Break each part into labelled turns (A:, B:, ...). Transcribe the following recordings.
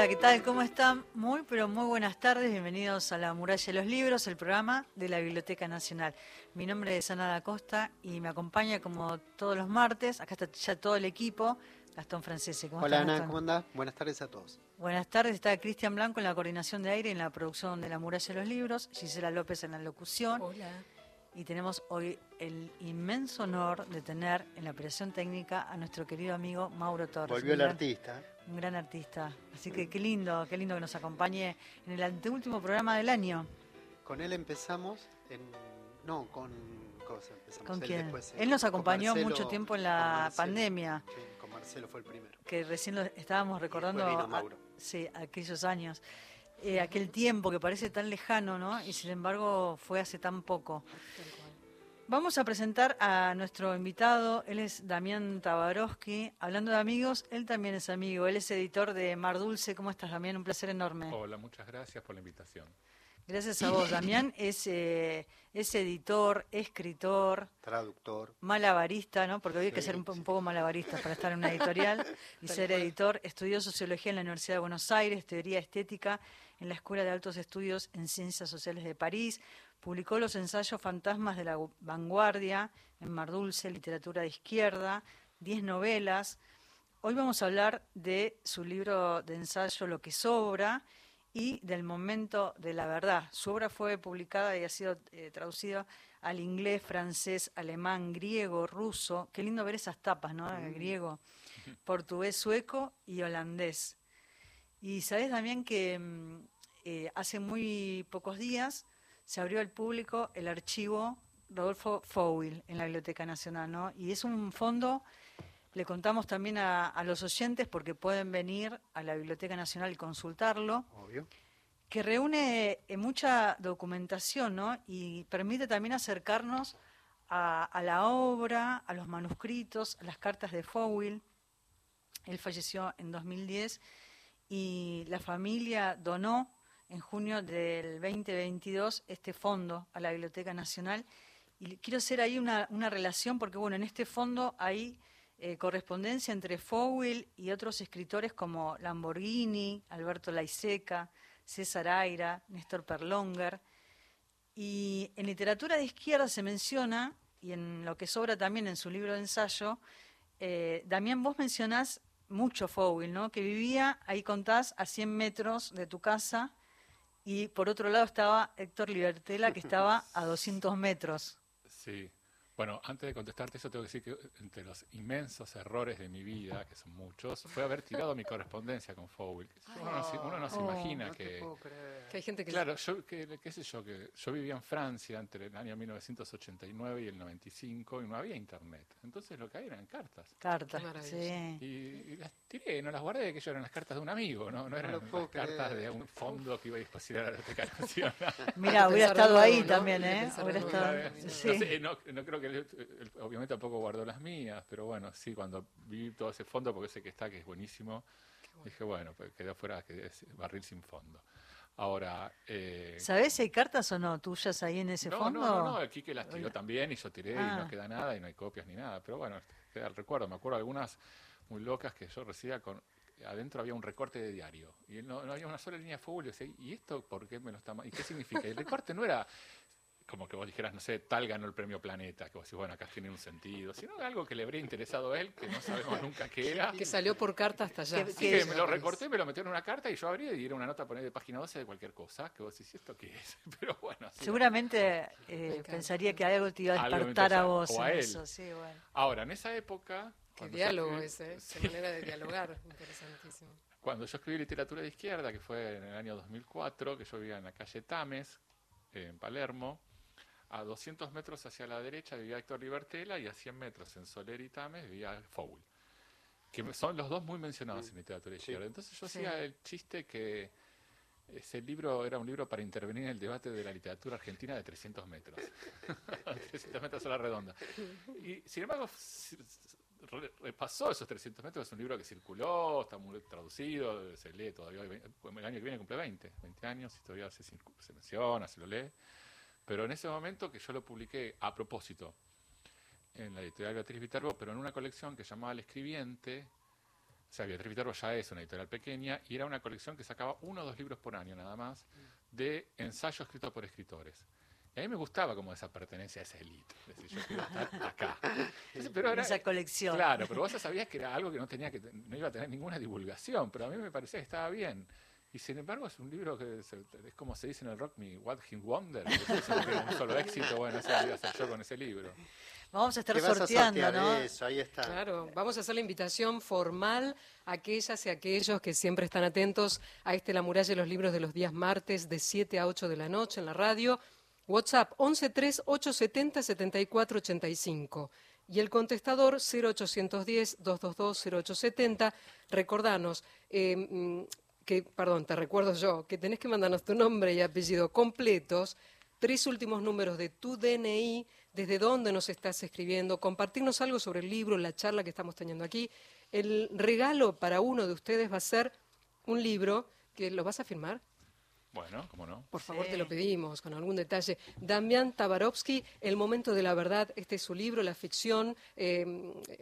A: Hola, ¿qué tal? ¿Cómo están? Muy, pero muy buenas tardes. Bienvenidos a La Muralla de los Libros, el programa de la Biblioteca Nacional. Mi nombre es Ana da Costa y me acompaña como todos los martes. Acá está ya todo el equipo. Gastón Francese,
B: ¿cómo Hola Ana, ¿cómo andás? Buenas tardes a todos.
A: Buenas tardes, está Cristian Blanco en la coordinación de aire y en la producción de La Muralla de los Libros, Gisela López en la locución.
C: Hola.
A: Y tenemos hoy el inmenso honor de tener en la operación técnica a nuestro querido amigo Mauro Torres.
B: Volvió el artista
A: un gran artista. Así que qué lindo, qué lindo que nos acompañe en el anteúltimo programa del año.
B: Con él empezamos en... No, con...
A: ¿Con quién? él nos acompañó mucho tiempo en la pandemia.
B: Sí, con Marcelo fue el primero.
A: Que recién lo estábamos recordando. sí, aquellos años. Eh, aquel tiempo que parece tan lejano, ¿no? Y sin embargo fue hace tan poco. Vamos a presentar a nuestro invitado, él es Damián Tabarovsky. Hablando de amigos, él también es amigo, él es editor de Mar Dulce. ¿Cómo estás, Damián? Un placer enorme.
D: Hola, muchas gracias por la invitación.
A: Gracias a vos, Damián. Es, eh, es editor, escritor.
B: Traductor.
A: Malabarista, ¿no? Porque hoy hay que ser un, poco malabarista para estar en una editorial y ser editor. Estudió Sociología en la Universidad de Buenos Aires, Teoría Estética en la Escuela de Altos Estudios en Ciencias Sociales de París. Publicó los ensayos Fantasmas de la Vanguardia en Mar Dulce, Literatura de Izquierda, diez novelas. Hoy vamos a hablar de su libro de ensayo Lo que sobra y del momento de la verdad. Su obra fue publicada y ha sido eh, traducida al inglés, francés, alemán, griego, ruso. Qué lindo ver esas tapas, ¿no? Mm. griego, portugués, sueco y holandés. Y sabes también que mm, eh, hace muy pocos días se abrió al público el archivo Rodolfo Fowil en la Biblioteca Nacional, ¿no? Y es un fondo, le contamos también a, los oyentes porque pueden venir a la Biblioteca Nacional y consultarlo.
B: Obvio.
A: Que reúne eh, mucha documentación, ¿no? Y permite también acercarnos a, a, la obra, a los manuscritos, a las cartas de Fowil. Él falleció en 2010 y la familia donó en junio del 2022 este fondo a la Biblioteca Nacional. Y quiero hacer ahí una, relación porque, bueno, en este fondo hay eh, correspondencia entre Fowell y otros escritores como Lamborghini, Alberto Laiseca, César Aira, Néstor Perlonger. Y en literatura de izquierda se menciona, y en lo que sobra también en su libro de ensayo, eh, Damián, vos mencionás mucho Fowell, ¿no? Que vivía, ahí contás, a 100 metros de tu casa, y por otro lado estaba Héctor Libertela, que estaba a 200 metros.
D: Sí. Bueno, antes de contestarte eso, tengo que decir que entre los inmensos errores de mi vida, que son muchos, fue haber tirado mi correspondencia con Fowell. Uno, no, se oh, imagina que,
C: que, hay gente que...
D: Claro, yo, que, qué sé yo, que yo vivía en Francia entre el año 1989 y el 95 y no había internet. Entonces lo que había eran cartas.
A: Cartas, sí.
D: Y, las tiré, no las guardé, que ellas eran las cartas de un amigo, no, no eran las cartas de un fondo que iba a dispositar a la Biblioteca Nacional.
A: Mira, hubiera estado ahí también, ¿eh? Hubiera
D: estado... Sí. No, no creo que obviamente tampoco guardó las mías, pero bueno, sí, cuando vi todo ese fondo, porque sé que está, que es buenísimo, dije, bueno, pues quedó fuera, que barril sin fondo. Ahora. Eh,
A: ¿Sabés si hay cartas o no tuyas ahí en ese fondo?
D: No, no, no, aquí que las tiró también y yo tiré y no ah. queda nada y no hay copias ni nada. Pero bueno, queda el recuerdo. Me acuerdo algunas muy locas que yo recibía con. Adentro había un recorte de diario y no, había una sola línea de fútbol. Y decía, ¿y esto por qué me lo está.? ¿Y qué significa? Y el recorte no era como que vos dijeras, no sé, tal ganó el premio Planeta, que vos decís, bueno, acá tiene un sentido, sino algo que le habría interesado a él, que no sabemos nunca qué era.
C: Que salió por carta hasta allá.
D: Que, me lo recorté, me lo metí en una carta y yo abrí y era una nota poner de página 12 de cualquier cosa, que vos decís, ¿esto qué es? Pero bueno.
A: Seguramente eh, pensaría que algo te iba a despertar a vos.
D: O a él. Eso, sí, bueno. Ahora, en esa época...
C: Qué diálogo ese, esa manera de dialogar, interesantísimo.
D: Cuando yo escribí literatura de izquierda, que fue en el año 2004, que yo vivía en la calle Tames, en Palermo, a 200 metros hacia la derecha vivía Héctor Libertela y a 100 metros en Soler y Tames vivía Fowl. Que son los dos muy mencionados en literatura izquierda. Entonces yo hacía el chiste que ese libro era un libro para intervenir en el debate de la literatura argentina de 300 metros. 300 metros a la redonda. Y sin embargo, repasó esos 300 metros. Es un libro que circuló, está muy traducido, se lee todavía. El año que viene cumple 20, 20 años y todavía se, se menciona, se lo lee. Pero en ese momento que yo lo publiqué a propósito en la editorial Beatriz Viterbo, pero en una colección que llamaba El Escribiente, O sea, Beatriz Viterbo ya es una editorial pequeña y era una colección que sacaba uno o dos libros por año nada más de ensayos escritos por escritores. Y a mí me gustaba como esa pertenencia a esa élite. Es decir, yo quiero estar acá. Entonces, pero era-
A: Esa colección.
D: Claro, pero vos ya sabías que era algo que no tenía que no iba a tener ninguna divulgación, pero a mí me parecía que estaba bien. Y sin embargo es un libro que es como se dice en el rock, mi What Him Wonder, que es un solo éxito, bueno, eso voy a hacer yo con ese libro.
A: Vamos a estar
B: ¿Qué vas a
A: sorteando,
B: sortear?
A: ¿no?
B: Eso, ahí está.
C: Claro, vamos a hacer la invitación formal a aquellas y aquellos que siempre están atentos a este La Muralla y los Libros de los días martes de 7 a 8 de la noche en la radio. WhatsApp 1138707485 y el contestador 0810-222-0870. Recordanos eh, mm, que, perdón, te recuerdo yo, que tenés que mandarnos tu nombre y apellido completos, tres últimos números de tu DNI, desde dónde nos estás escribiendo, compartirnos algo sobre el libro, la charla que estamos teniendo aquí. El regalo para uno de ustedes va a ser un libro que lo vas a firmar.
D: Bueno, ¿cómo no?
C: Por favor,
A: Sí.
C: te lo pedimos con algún detalle. Damián Tabarovsky, El momento de la verdad, este es su libro, la ficción, eh,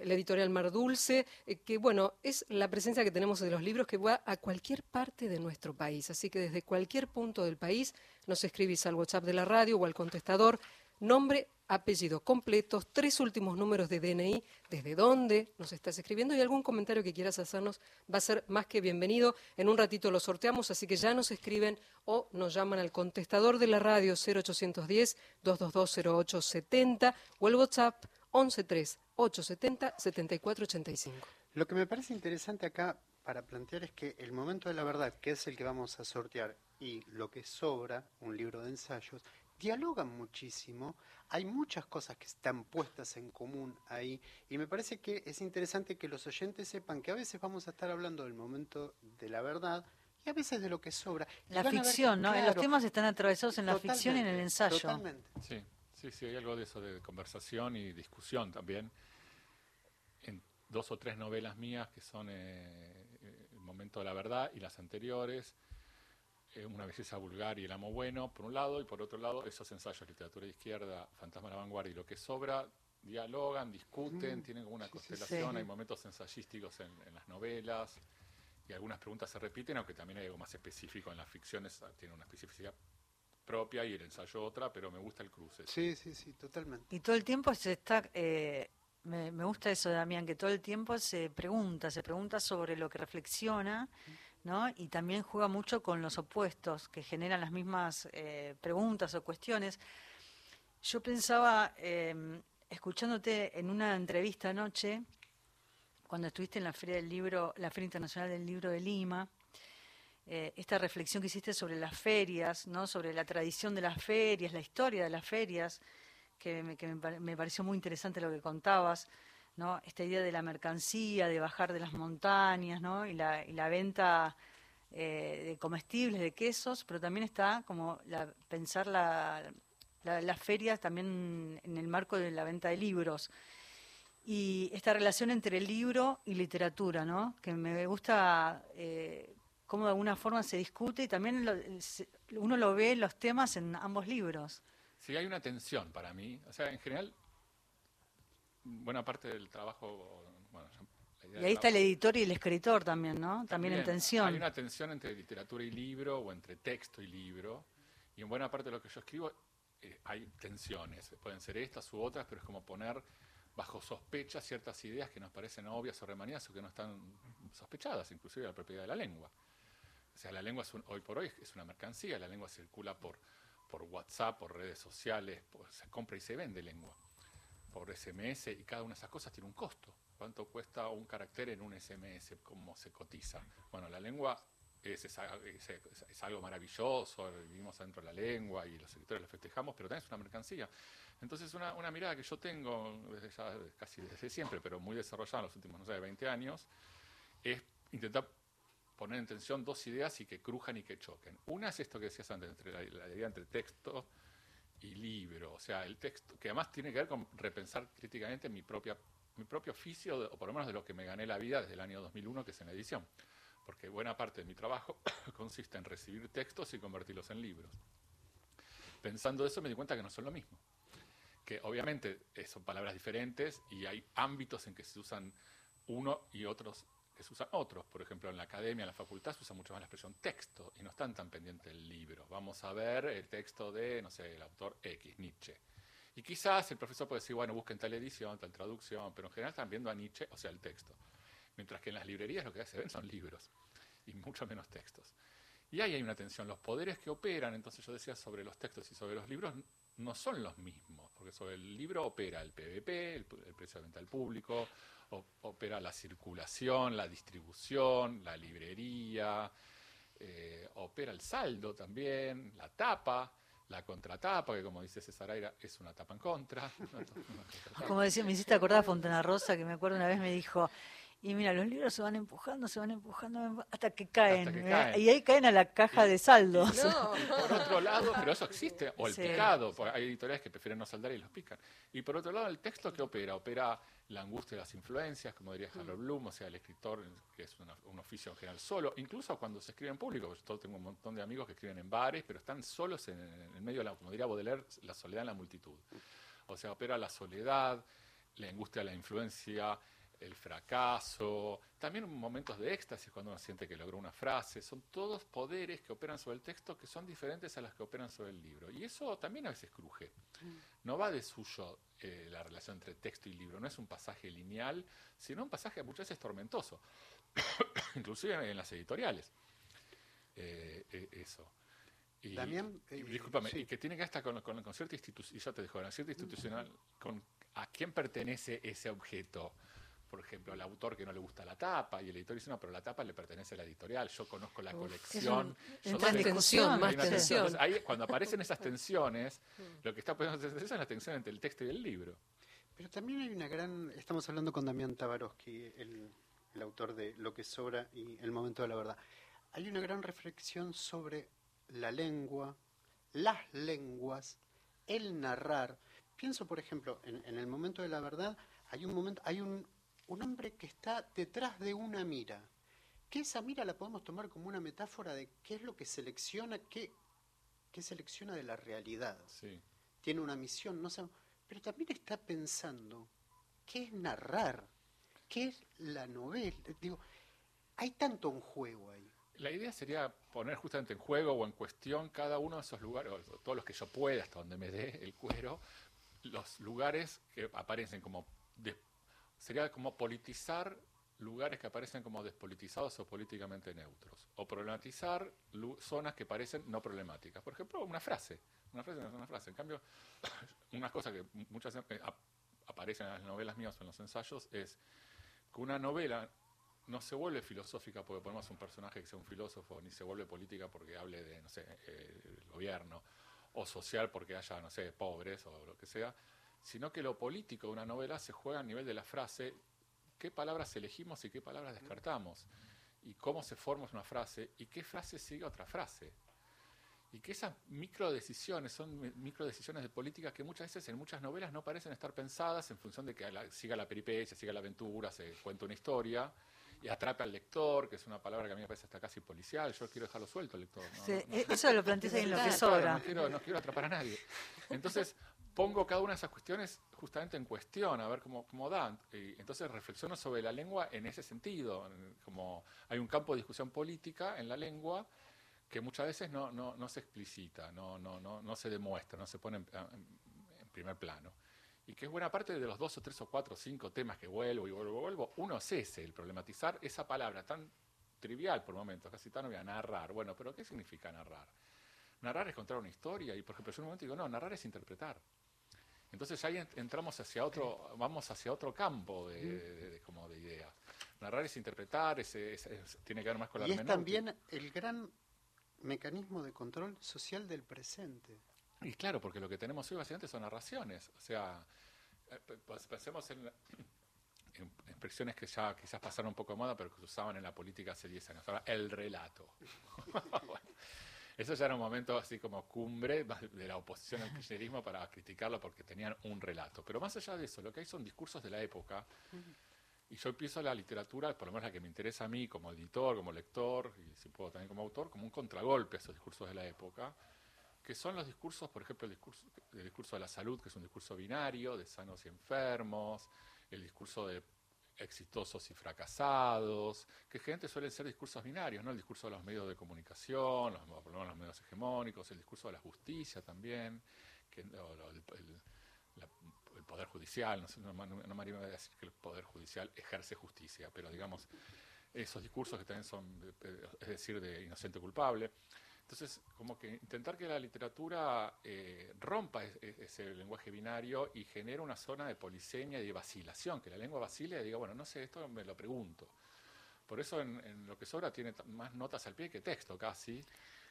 C: la editorial Mar Dulce, eh, que bueno, es la presencia que tenemos de los libros que va a cualquier parte de nuestro país. Así que desde cualquier punto del país nos escribís al WhatsApp de la radio o al contestador, nombre, apellido completos, tres últimos números de DNI, desde dónde nos estás escribiendo y algún comentario que quieras hacernos va a ser más que bienvenido. En un ratito lo sorteamos, así que ya nos escriben o nos llaman al contestador de la radio 0810-222-0870 o el WhatsApp 113-870-7485.
B: Lo que me parece interesante acá para plantear es que el momento de la verdad, que es el que vamos a sortear, y lo que sobra, un libro de ensayos, dialogan muchísimo. Hay muchas cosas que están puestas en común ahí, y me parece que es interesante que los oyentes sepan que a veces vamos a estar hablando del momento de la verdad y a veces de lo que sobra. Y
A: La
B: ver
A: ficción, ¿no? Los temas están atravesados en la ficción y en el ensayo.
B: Totalmente.
D: Sí, sí, sí, hay algo de eso de conversación y discusión también. En dos o tres novelas mías que son eh, El momento de la verdad y las anteriores, eh, Una belleza vulgar y El amo bueno, por un lado, y por otro lado, esos ensayos, literatura de izquierda, Fantasma de la vanguardia y lo que sobra, dialogan, discuten, tienen como una
B: sí, sí, sí.
D: constelación,
A: Sí.
D: hay momentos ensayísticos en, en las novelas. Y algunas preguntas se repiten, aunque también hay algo más específico en las ficciones, ah, tiene una especificidad propia y el ensayo otra, pero me gusta el cruce.
B: Sí, sí, sí, totalmente.
A: Y todo el tiempo se está, eh, me, me gusta eso, Damián, que todo el tiempo se pregunta, se pregunta sobre lo que reflexiona, Y también juega mucho con los opuestos, que generan las mismas eh, preguntas o cuestiones. Yo pensaba, eh, escuchándote en una entrevista anoche, cuando estuviste en la Feria del Libro, la Feria Internacional del Libro de Lima, eh, esta reflexión que hiciste sobre las ferias, ¿no? sobre la tradición de las ferias, la historia de las ferias, que me pareció muy interesante lo que contabas, ¿no? esta idea de la mercancía, de bajar de las montañas, ¿no? y, la, y la venta eh, de comestibles, de quesos, pero también está como la, pensar la, la- las ferias también en el marco de la venta de libros y esta relación entre libro y literatura, ¿no? Que me gusta eh, cómo de alguna forma se discute y también lo- uno lo ve los temas en ambos libros.
D: Sí, hay una tensión para mí. O sea, en general, buena parte del trabajo. Bueno,
A: Y ahí está el editor y el escritor también, ¿no? También en
D: Hay
A: tensión.
D: una tensión entre literatura y libro o entre texto y libro. Y en buena parte de lo que yo escribo eh, hay tensiones. Pueden ser estas u otras, pero es como poner bajo sospecha ciertas ideas que nos parecen obvias o remanías o que no están sospechadas, inclusive la propiedad de la lengua. O sea, la lengua es un- hoy por hoy es una mercancía, la lengua circula por, por WhatsApp, por redes sociales, por- se compra y se vende lengua, por SMS, y cada una de esas cosas tiene un costo. ¿Cuánto cuesta un carácter en un SMS? ¿Cómo se cotiza? Bueno, la lengua es, es, es- es- algo maravilloso, vivimos dentro de la lengua y los escritores lo festejamos, pero también es una mercancía. Entonces, una, una mirada que yo tengo desde ya, casi desde siempre, pero muy desarrollada en los últimos, no sé, 20 años, es intentar poner en tensión dos ideas y que crujan y que choquen. Una es esto que decías antes, entre la, la idea entre texto y libro, o sea, el texto, que además tiene que ver con repensar críticamente mi propia mi propio oficio, o por lo menos de lo que me gané la vida desde el año 2001, que es en la edición. Porque buena parte de mi trabajo consiste en recibir textos y convertirlos en libros. Pensando eso me di cuenta que no son lo mismo. Que obviamente eh, son palabras diferentes y hay ámbitos en que se usan uno y otros se usan otros. Por ejemplo, en la academia, en la facultad, se usa mucho más la expresión texto y no están tan pendientes del libro. Vamos a ver el texto de, no sé, el autor X, Nietzsche. Y quizás el profesor puede decir, bueno, busquen tal edición, tal traducción, pero en general están viendo a Nietzsche, o sea, el texto. Mientras que en las librerías lo que se ven son libros y mucho menos textos. Y ahí hay una tensión. Los poderes que operan, entonces yo decía sobre los textos y sobre los libros, no son los mismos, porque sobre el libro opera el PVP, el, precio de venta al público, opera la circulación, la distribución, la librería, eh, opera el saldo también, la tapa, la contratapa, que como dice César Aira, es una tapa en contra.
A: como decía, me hiciste acordar a Fontana Rosa, que me acuerdo una vez me dijo, y mira, los libros se van empujando, se van empujando hasta que caen. Y ahí caen a la caja de saldos.
D: por otro lado, pero eso existe, o el picado, hay editoriales que prefieren no saldar y los pican. Y por otro lado, el texto que opera, opera la angustia de las influencias, como diría Harold Bloom, o sea, el escritor, que es un oficio en general solo, incluso cuando se escribe en público, yo tengo un montón de amigos que escriben en bares, pero están solos en, en medio de la, como diría Baudelaire, la soledad en la multitud. O sea, opera la soledad, la angustia de la influencia, el fracaso, también momentos de éxtasis cuando uno siente que logró una frase, son todos poderes que operan sobre el texto que son diferentes a los que operan sobre el libro. Y eso también a veces cruje. No va de suyo eh, la relación entre texto y libro, no es un pasaje lineal, sino un pasaje muchas veces tormentoso, inclusive en las editoriales. Eh, eh, eso.
B: Y, También,
D: discúlpame, y que tiene que estar con, con, cierta institución, y yo te dejo, cierta institucional, con a quién pertenece ese objeto por ejemplo, al autor que no le gusta la tapa, y el editor dice, no, pero la tapa le pertenece a la editorial, yo conozco la colección.
C: más tensión, más tensión.
D: ahí, cuando aparecen esas tensiones, lo que está poniendo es la tensión entre el texto y el libro.
B: Pero también hay una gran, estamos hablando con Damián Tabarovsky, el, el autor de Lo que sobra y El momento de la verdad. Hay una gran reflexión sobre la lengua, las lenguas, el narrar. Pienso, por ejemplo, en, en el momento de la verdad, hay un momento, hay un, un hombre que está detrás de una mira, que esa mira la podemos tomar como una metáfora de qué es lo que selecciona, qué, qué selecciona de la realidad. Tiene una misión, no sé, pero también está pensando qué es narrar, qué es la novela. Digo, hay tanto un juego ahí.
D: La idea sería poner justamente en juego o en cuestión cada uno de esos lugares, o todos los que yo pueda, hasta donde me dé el cuero, los lugares que aparecen como sería como politizar lugares que aparecen como despolitizados o políticamente neutros, o problematizar zonas que parecen no problemáticas. Por ejemplo, una frase. Una frase no es una frase. En cambio, una cosa que muchas veces aparece en las novelas mías o en los ensayos es que una novela no se vuelve filosófica porque ponemos un personaje que sea un filósofo, ni se vuelve política porque hable de, no sé, eh, el gobierno, o social porque haya, no sé, pobres o lo que sea, sino que lo político de una novela se juega a nivel de la frase, qué palabras elegimos y qué palabras descartamos, y cómo se forma una frase y qué frase sigue otra frase. Y que esas microdecisiones son microdecisiones de política que muchas veces en muchas novelas no parecen estar pensadas en función de que siga la peripecia, siga la aventura, se cuenta una historia y atrape al lector, que es una palabra que a mí me parece hasta casi policial. Yo quiero dejarlo suelto al lector.
A: sí, eso lo planteas en lo que sobra.
D: no, quiero, no quiero atrapar a nadie. Entonces, pongo cada una de esas cuestiones justamente en cuestión, a ver cómo, cómo dan. Y entonces reflexiono sobre la lengua en ese sentido, como hay un campo de discusión política en la lengua que muchas veces no, no, no se explicita, no, no, no, no se demuestra, no se pone en, primer plano. Y que es buena parte de los dos o tres o cuatro o cinco temas que vuelvo y vuelvo y vuelvo, uno es ese, el problematizar esa palabra tan trivial por momentos, casi tan obvia, narrar. Bueno, pero ¿qué significa narrar? Narrar es contar una historia y, por ejemplo, yo en un momento digo, no, narrar es interpretar. Entonces ahí entramos hacia otro, vamos hacia otro campo de, como de ideas. Narrar es interpretar, tiene que ver más con la
B: Y es también el gran mecanismo de control social del presente.
D: Y claro, porque lo que tenemos hoy básicamente son narraciones. O sea, eh, pensemos en, expresiones que ya quizás pasaron un poco de moda, pero que se usaban en la política hace 10 años. Ahora, el relato. Eso ya era un momento así como cumbre de la oposición al kirchnerismo para criticarlo porque tenían un relato. Pero más allá de eso, lo que hay son discursos de la época. Y yo empiezo la literatura, por lo menos la que me interesa a mí como editor, como lector, y si puedo también como autor, como un contragolpe a esos discursos de la época, que son los discursos, por ejemplo, el discurso, discurso de la salud, que es un discurso binario, de sanos y enfermos, el discurso de exitosos y fracasados, que gente suelen ser discursos binarios, ¿no? El discurso de los medios de comunicación, los, los medios hegemónicos, el discurso de la justicia también, que, el, poder judicial, no, sé, no, no me a decir que el poder judicial ejerce justicia, pero digamos, esos discursos que también son, es decir, de inocente culpable. Entonces, como que intentar que la literatura eh, rompa ese lenguaje binario y genere una zona de polisemia y de vacilación, que la lengua vacile y diga, bueno, no sé, esto me lo pregunto. Por eso en, lo que sobra tiene más notas al pie que texto casi,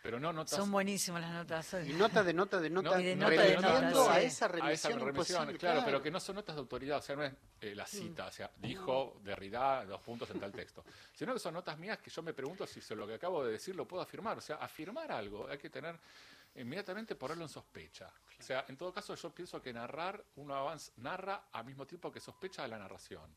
D: pero no notas...
A: Son buenísimas las notas.
B: Y nota de nota de nota,
A: de nota, de nota
B: a esa remisión,
D: claro, pero que no son notas de autoridad, o sea, no es eh, la cita, o sea, dijo Derrida dos puntos en tal texto, sino que son notas mías que yo me pregunto si lo que acabo de decir lo puedo afirmar, o sea, afirmar algo hay que tener inmediatamente ponerlo en sospecha. O sea, en todo caso yo pienso que narrar, uno avanza, narra al mismo tiempo que sospecha de la narración.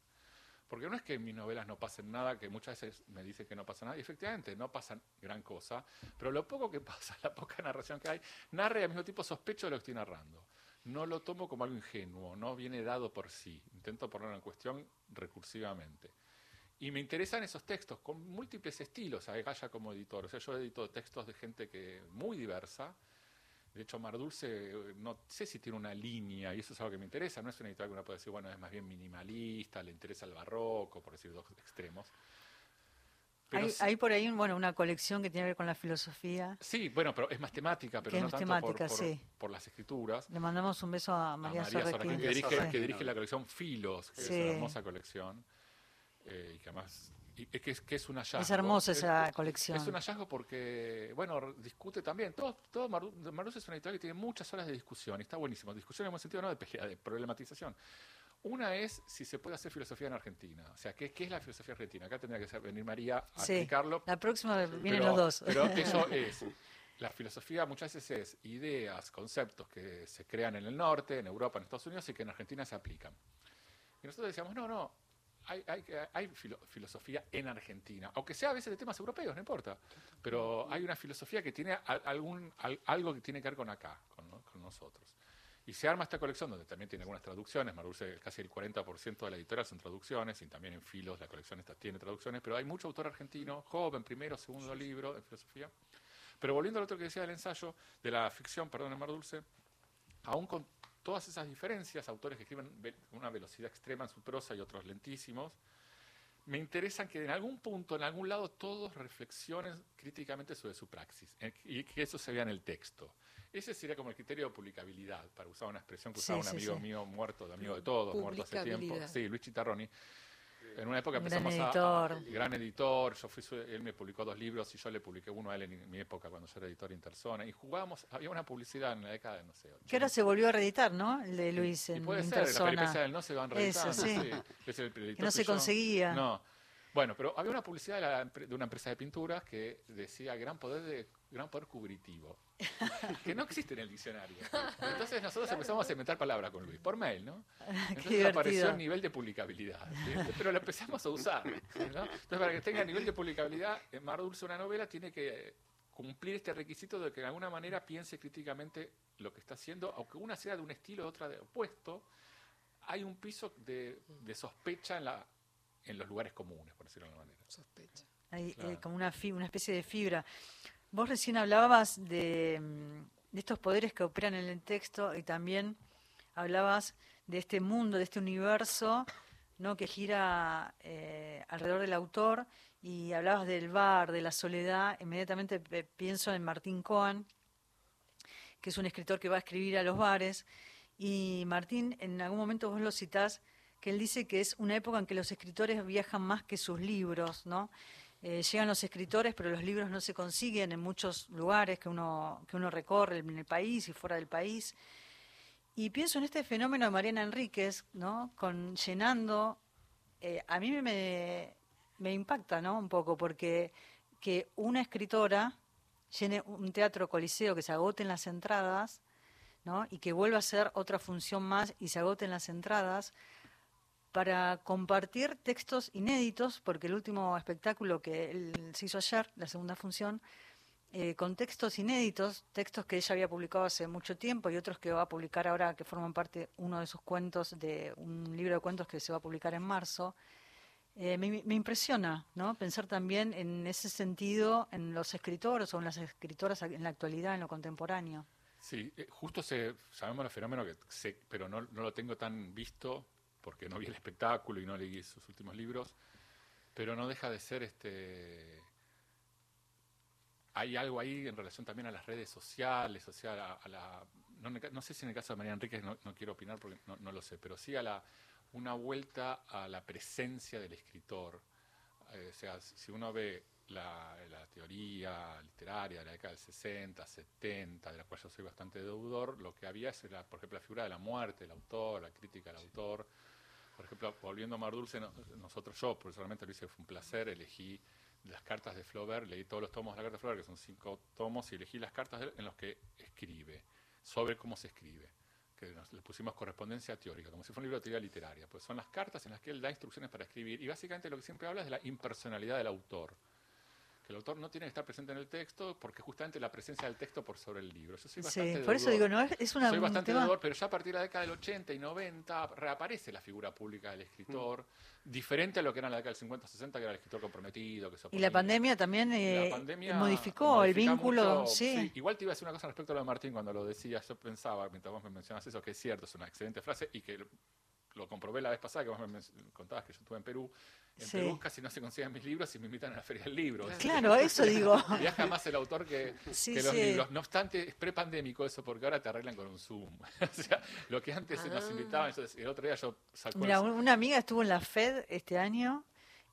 D: Porque no es que en mis novelas no pasen nada, que muchas veces me dicen que no pasa nada, y efectivamente no pasa gran cosa, pero lo poco que pasa, la poca narración que hay, narra y al mismo tiempo sospecho de lo que estoy narrando. No lo tomo como algo ingenuo, no viene dado por sí. Intento ponerlo en cuestión recursivamente. Y me interesan esos textos con múltiples estilos, a Gaya como editor. O sea, yo edito textos de gente que muy diversa, de hecho, Mar Dulce, no sé si tiene una línea, y eso es algo que me interesa. No es una editorial que uno puede decir, bueno, es más bien minimalista, le interesa el barroco, por decir dos extremos.
A: hay, por ahí bueno, una colección que tiene que ver con la filosofía.
D: Sí, bueno, pero es más temática, pero no tanto temática, por, las escrituras.
A: Le mandamos un beso a María, a
D: que, dirige, la colección Filos, que es una hermosa colección, eh, y que además es que es, un hallazgo.
A: Es hermosa esa colección.
D: Es un hallazgo porque, bueno, discute también. Todo, todo Marus es una editorial que tiene muchas horas de discusión y está buenísimo. Discusión en buen sentido, no de, de problematización. Una es si se puede hacer filosofía en Argentina. O sea, ¿qué, qué es la filosofía argentina? Acá tendría que venir María a explicarlo.
A: La próxima vienen los dos.
D: Pero eso es. La filosofía muchas veces es ideas, conceptos que se crean en el norte, en Europa, en Estados Unidos y que en Argentina se aplican. Y nosotros decíamos, no, no, hay, hay, hay filosofía en Argentina, aunque sea a veces de temas europeos, no importa, pero hay una filosofía que tiene algún, algo que tiene que ver con acá, con, nosotros. Y se arma esta colección donde también tiene algunas traducciones, Maruse, casi el 40% de la editorial son traducciones, y también en Filos la colección esta tiene traducciones, pero hay mucho autor argentino, joven, primero, segundo libro de filosofía. Pero volviendo al otro que decía del ensayo, de la ficción, perdón, en Mar Dulce, aún con todas esas diferencias, autores que escriben con una velocidad extrema en su prosa y otros lentísimos, me interesan que en algún punto, en algún lado, todos reflexionen críticamente sobre su praxis eh, y que eso se vea en el texto. Ese sería como el criterio de publicabilidad, para usar una expresión que usaba un amigo mío muerto, de amigo de todos, muerto hace tiempo. Sí, Luis Chitarroni en una época empezamos
A: gran editor.
D: a, gran editor, yo fui él me publicó dos libros y yo le publiqué uno a él en mi época cuando yo era editor Interzona y jugábamos, había una publicidad en la década de no sé.
A: Que ahora se volvió a reeditar, ¿no? El de Luis en puede Interzona.
D: ser, la del no se van reeditando.
A: Eso, sí.
D: es el
A: que no se conseguía.
D: No. Bueno, pero había una publicidad de, una empresa de pinturas que decía gran poder de gran poder cubritivo, que no existe en el diccionario. Entonces nosotros empezamos a inventar palabras con Luis, por mail, ¿no? Entonces apareció el nivel de publicabilidad, pero lo empezamos a usar. Entonces, para que tenga nivel de publicabilidad, Mar Dulce, una novela, tiene que cumplir este requisito de que de alguna manera piense críticamente lo que está haciendo, aunque una sea de un estilo y otra de opuesto, hay un piso de, de sospecha en la en los lugares comunes, por decirlo de alguna manera.
A: Sospecha. Hay eh, como una, una especie de fibra. Vos recién hablabas de, mm, de, estos poderes que operan en el texto y también hablabas de este mundo, de este universo ¿no? que gira eh, alrededor del autor y hablabas del bar, de la soledad. Inmediatamente pienso en Martín Cohen, que es un escritor que va a escribir a los bares. Y Martín, en algún momento vos lo citás que él dice que es una época en que los escritores viajan más que sus libros, ¿no? Eh, llegan los escritores, pero los libros no se consiguen en muchos lugares que uno, que uno recorre en el país y fuera del país. Y pienso en este fenómeno de Mariana Enríquez, ¿no? Con llenando, eh, a mí me, me impacta, ¿no? Un poco, porque que una escritora llene un teatro coliseo, que se agoten las entradas, ¿no? Y que vuelva a ser otra función más y se agoten las entradas, para compartir textos inéditos, porque el último espectáculo que él se hizo ayer, la segunda función, eh, con textos inéditos, textos que ella había publicado hace mucho tiempo y otros que va a publicar ahora, que forman parte uno de sus cuentos de un libro de cuentos que se va a publicar en marzo, Eh, me, impresiona, ¿no? Pensar también en ese sentido en los escritores o en las escritoras en la actualidad, en lo contemporáneo.
D: Sí, eh, justo sabemos el fenómeno pero no, lo tengo tan visto porque no vi el espectáculo y no leí sus últimos libros, pero no deja de ser este hay algo ahí en relación también a las redes sociales, o sea, a, la no, sé si en el caso de María Enríquez no, quiero opinar porque no, lo sé, pero sí a la una vuelta a la presencia del escritor. Eh, o sea, si uno ve la, teoría literaria de la década del 60, 70, de la cual yo soy bastante deudor, lo que había es, por ejemplo, la figura de la muerte del autor, la crítica del autor. Por ejemplo, volviendo a Mar Dulce, nosotros, yo personalmente lo hice, fue un placer, elegí las cartas de Flaubert, leí todos los tomos de la carta de Flaubert, que son cinco tomos, y elegí las cartas en los que escribe, sobre cómo se escribe que le pusimos correspondencia teórica, como si fuera un libro de teoría literaria. Pues son las cartas en las que él da instrucciones para escribir y básicamente lo que siempre habla es de la impersonalidad del autor el autor no tiene que estar presente en el texto porque justamente la presencia del texto por sobre el libro. Yo soy bastante
A: sí, por eso digo, no es, una
D: Soy bastante pero ya a partir de la década del 80 y 90 reaparece la figura pública del escritor, mm. diferente a lo que era en la década del 50 60, que era el escritor comprometido. Que
A: y la pandemia también eh, modificó el vínculo. sí.
D: Igual te iba a decir una cosa respecto a lo de Martín cuando lo decía, yo pensaba, mientras vos me mencionas eso, que es cierto, es una excelente frase y que lo comprobé la vez pasada que vos me contabas que yo estuve en Perú, en Perú casi no se consiguen mis libros y me invitan a la Feria del Libro.
A: Claro, eso digo.
D: Viaja más el autor que, los libros. No obstante, es prepandémico eso porque ahora te arreglan con un Zoom. o sea, lo que antes nos ah. invitaban, el otro día yo
A: saco Mira, una amiga estuvo en la FED este año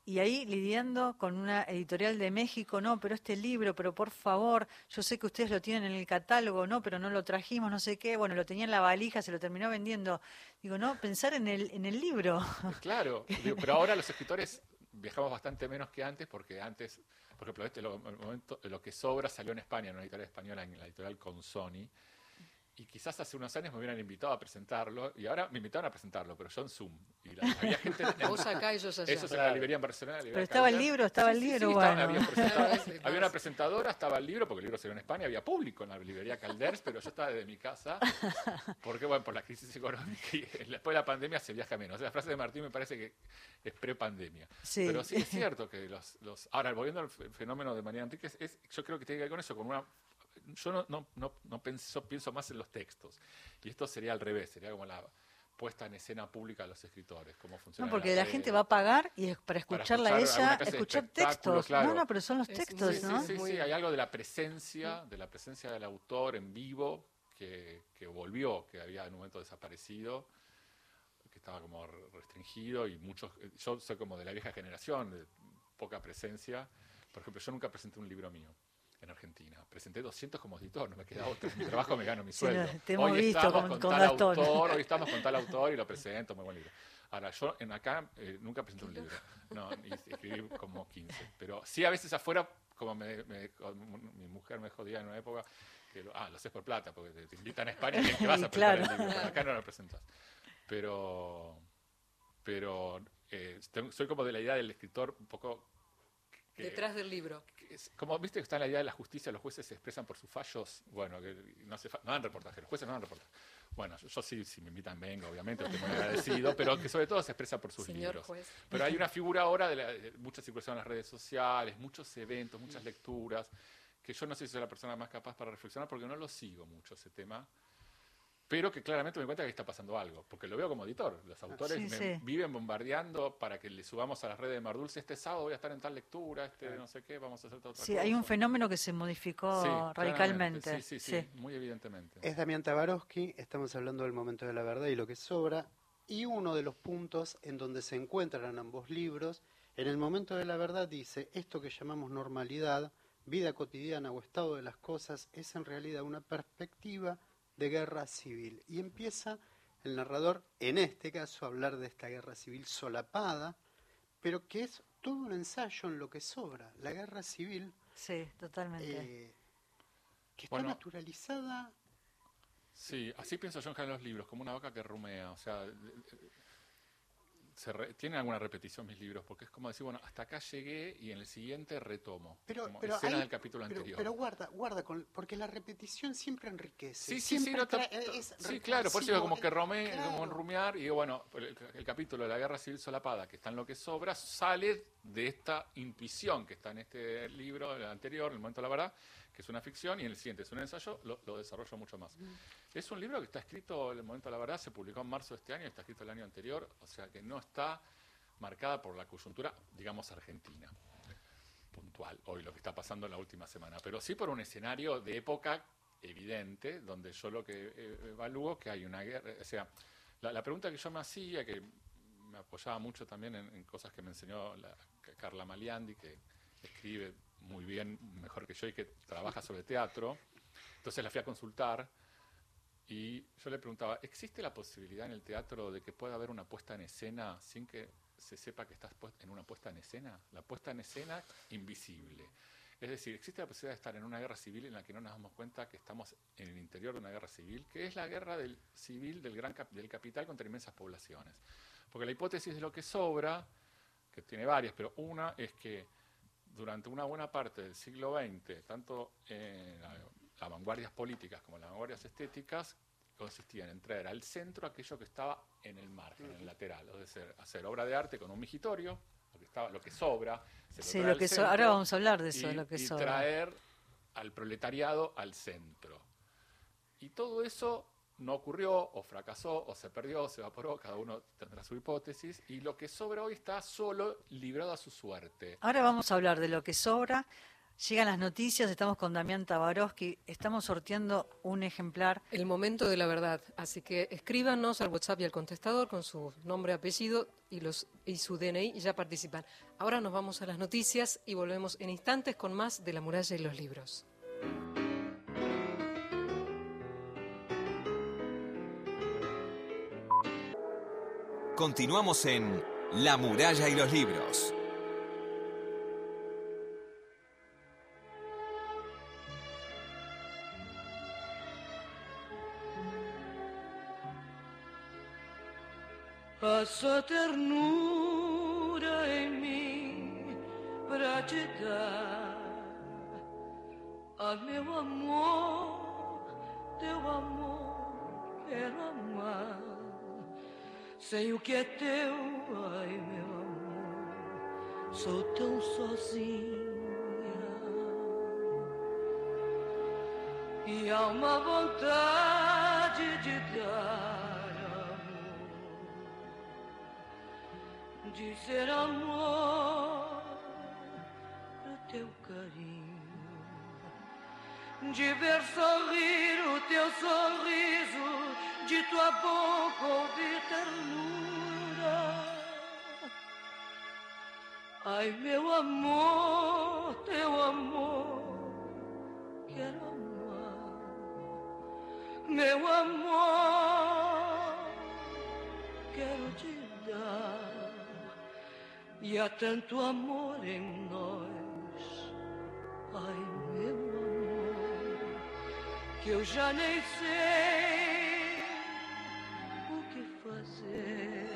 A: y ahí lidiando con una editorial de México, no, pero este libro, pero por favor, yo sé que ustedes lo tienen en el catálogo, no, pero no lo trajimos, no sé qué, bueno, lo tenía en la valija, se lo terminó vendiendo. Digo, no, pensar en el, en el libro.
D: Claro, pero ahora los escritores viajamos bastante menos que antes, porque antes, por ejemplo, este, lo, momento, lo que sobra salió en España, en una editorial española, en la editorial con Sony, y quizás hace unos años me hubieran invitado a presentarlo y ahora me invitaron a presentarlo, pero yo en Zoom. Y la, había gente
C: Vos acá, ellos allá.
D: Eso es en la librería en Barcelona.
A: pero estaba el libro, estaba el libro, bueno.
D: había, una presentadora, estaba el libro, porque el libro salió en España, había público en la librería Calders, pero yo estaba desde mi casa, porque bueno, por la crisis económica y después de la pandemia se viaja menos. la frase de Martín me parece que es pre-pandemia. Pero sí es cierto que los, los... Ahora, volviendo al fenómeno de María Enríquez, es, yo creo que tiene que ver con eso, con una yo no, no, no, no pienso, pienso más en los textos. Y esto sería al revés, sería como la puesta en escena pública de los escritores, cómo funciona.
A: No, porque la, gente va a pagar y es para escucharla a ella, escuchar textos. No, no, pero son los textos, ¿no?
D: Sí, sí, sí, hay algo de la presencia, de la presencia del autor en vivo que, que volvió, que había en un momento desaparecido, que estaba como restringido y muchos, yo soy como de la vieja generación, de poca presencia. Por ejemplo, yo nunca presenté un libro mío en Argentina. Presenté 200 como editor, no me queda otro. Mi trabajo me gano mi sueldo.
A: hoy estamos con, tal autor,
D: hoy estamos con tal autor y lo presento, muy buen libro. Ahora, yo en acá eh, nunca presenté un libro, no, y escribí como 15. Pero sí, a veces afuera, como me, mi mujer me jodía en una época, que lo, ah, lo haces por plata, porque te, invitan a España y que vas a presentar el libro, acá no lo presentas. Pero, pero eh, soy como de la idea del escritor un poco
C: Detrás del libro.
D: Como viste que está en la idea de la justicia, los jueces se expresan por sus fallos. Bueno, que no, no dan reportaje, los jueces no dan reportaje. Bueno, yo, sí, si me invitan, vengo, obviamente, estoy muy agradecido, pero que sobre todo se expresa por sus libros. Pero hay una figura ahora de, la, de mucha circulación en las redes sociales, muchos eventos, muchas lecturas, que yo no sé si soy la persona más capaz para reflexionar porque no lo sigo mucho ese tema pero que claramente me cuenta que está pasando algo, porque lo veo como editor. Los autores me viven bombardeando para que le subamos a las redes de Mardulce este sábado voy a estar en tal lectura, este no sé qué, vamos a hacer otra
A: sí, hay un fenómeno que se modificó radicalmente.
D: Sí, sí, sí, muy evidentemente.
B: Es Damián Tabarovsky, estamos hablando del momento de la verdad y lo que sobra, y uno de los puntos en donde se encuentran ambos libros, en el momento de la verdad dice, esto que llamamos normalidad, vida cotidiana o estado de las cosas, es en realidad una perspectiva de guerra civil. Y empieza el narrador, en este caso, a hablar de esta guerra civil solapada, pero que es todo un ensayo en lo que sobra. La guerra civil.
A: Sí, totalmente.
B: Eh, que está naturalizada.
D: Sí, así pienso yo en los libros, como una vaca que rumea. O sea, se re- tienen alguna repetición mis libros, porque es como decir, bueno, hasta acá llegué y en el siguiente retomo.
B: Pero,
D: como
B: pero,
D: escena del capítulo
B: pero-
D: anterior.
B: pero guarda, guarda, con, porque la repetición siempre enriquece.
D: Sí, sí, sí,
B: siempre
D: no te-
B: trae-
D: te-
B: es
D: sí, claro, por eso digo, como que romé,
B: claro.
D: como rumiar, y digo, bueno, el, el capítulo de la guerra civil solapada, que está en lo que sobra, sale de esta intuición que está en este libro, el anterior, El momento de la verdad, que es una ficción, y en el siguiente es un ensayo, lo, lo desarrollo mucho más. Es un libro que está escrito, El momento de la verdad, se publicó en marzo de este año, está escrito el año anterior, o sea que no está marcada por la coyuntura, digamos, argentina. Puntual, hoy lo que está pasando en la última semana, pero sí por un escenario de época evidente, donde yo lo que eh, evalúo que hay una guerra, o sea, la, pregunta que yo me hacía, que me apoyaba mucho también en, cosas que me enseñó la, Carla Maliandi, que escribe muy bien, mejor que yo, y que trabaja sobre teatro, entonces la fui a consultar y yo le preguntaba, ¿existe la posibilidad en el teatro de que pueda haber una puesta en escena sin que se sepa que estás en una puesta en escena? La puesta en escena invisible. Es decir, existe la posibilidad de estar en una guerra civil en la que no nos damos cuenta que estamos en el interior de una guerra civil, que es la guerra del civil del gran cap- del capital contra inmensas poblaciones. Porque la hipótesis de lo que sobra, que tiene varias, pero una es que durante una buena parte del siglo XX, tanto en la- las vanguardias políticas como las vanguardias estéticas, consistían en traer al centro aquello que estaba en el margen, en el lateral, es decir, hacer obra de arte con un migitorio, lo que, estaba, lo que sobra, se
A: Sí, lo que so- ahora vamos a hablar de eso,
D: y,
A: de lo que
D: y
A: sobra.
D: traer al proletariado al centro. Y todo eso no ocurrió, o fracasó, o se perdió, o se evaporó, cada uno tendrá su hipótesis, y lo que sobra hoy está solo librado a su suerte.
A: Ahora vamos a hablar de lo que sobra. Llegan las noticias, estamos con Damián Tabarovsky, estamos sorteando un ejemplar.
C: El momento de la verdad. Así que escríbanos al WhatsApp y al contestador con su nombre, apellido y, los, y su DNI y ya participan. Ahora nos vamos a las noticias y volvemos en instantes con más de la muralla y los libros.
E: Continuamos en La muralla y los libros.
F: Passa ternura em mim para te dar. Ah, meu amor, teu amor, quero amar. Sem o que é teu, ai, meu amor, sou tão sozinha. E há uma vontade de ser amor pro teu carinho, de ver sorrir o teu sorriso, de tua boca ouvir ternura. Ai, meu amor, teu amor, quero amar. Meu amor, E há tanto amor em nós. Ai, meu amor, que eu já nem sei o que fazer.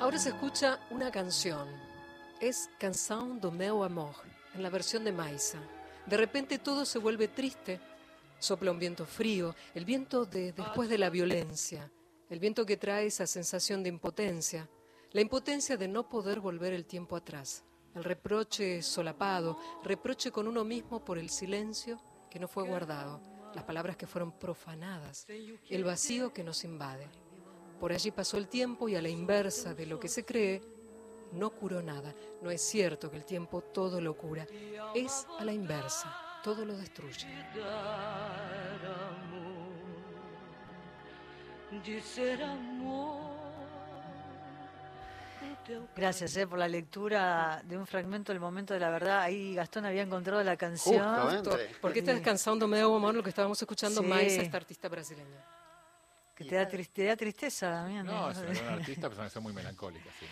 C: Ahora se escucha una canción. Es Canção do meu amor, en la versión de Maisa. De repente todo se vuelve triste. Sopla un viento frío, el viento de después de la violencia, el viento que trae esa sensación de impotencia, la impotencia de no poder volver el tiempo atrás, el reproche solapado, reproche con uno mismo por el silencio que no fue guardado, las palabras que fueron profanadas, el vacío que nos invade. Por allí pasó el tiempo y a la inversa de lo que se cree, no curó nada. No es cierto que el tiempo todo lo cura. Es a la inversa, todo lo destruye.
F: De ser amor.
A: Gracias eh, por la lectura de un fragmento del momento de la verdad. Ahí Gastón había encontrado la canción.
B: Justamente.
C: Porque este es Canção do meu amor, lo que estábamos escuchando,
A: Sí.
C: Maisa, esta artista brasileña.
A: Que te da, te tristeza, Damián.
D: No, es una gran artista, pero es muy melancólica, sí.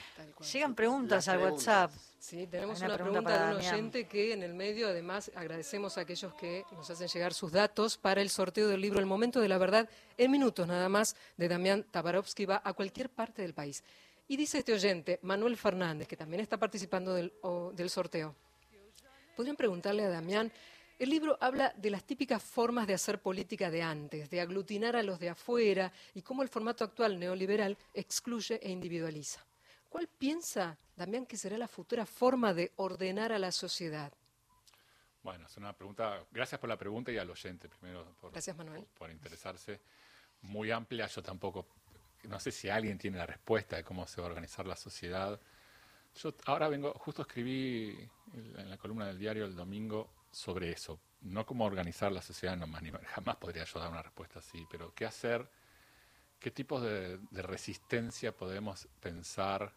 A: Llegan preguntas
B: Las
A: al
B: preguntas.
A: WhatsApp.
C: Sí, tenemos
A: una
C: una,
A: pregunta
C: pregunta,
A: para
C: de un
A: Damián.
C: oyente que en el medio, además, agradecemos a aquellos que nos hacen llegar sus datos para el sorteo del libro El Momento de la Verdad, en minutos nada más, de Damián Tabarovsky, va a cualquier parte del país. Y dice este oyente, Manuel Fernández, que también está participando del, o- del sorteo. Podrían preguntarle a Damián, el libro habla de las típicas formas de hacer política de antes, de aglutinar a los de afuera y cómo el formato actual neoliberal excluye e individualiza. ¿Cuál piensa Damián que será la futura forma de ordenar a la sociedad?
D: Bueno, es una pregunta, gracias por la pregunta y al oyente primero por,
C: Gracias, Manuel.
D: por interesarse. Muy amplia, yo tampoco, no sé si alguien tiene la respuesta de cómo se va a organizar la sociedad. Yo ahora vengo, justo escribí en la columna del diario el domingo sobre eso, no cómo organizar la sociedad, no, jamás podría yo dar una respuesta así, pero qué hacer, qué tipos de, resistencia podemos pensar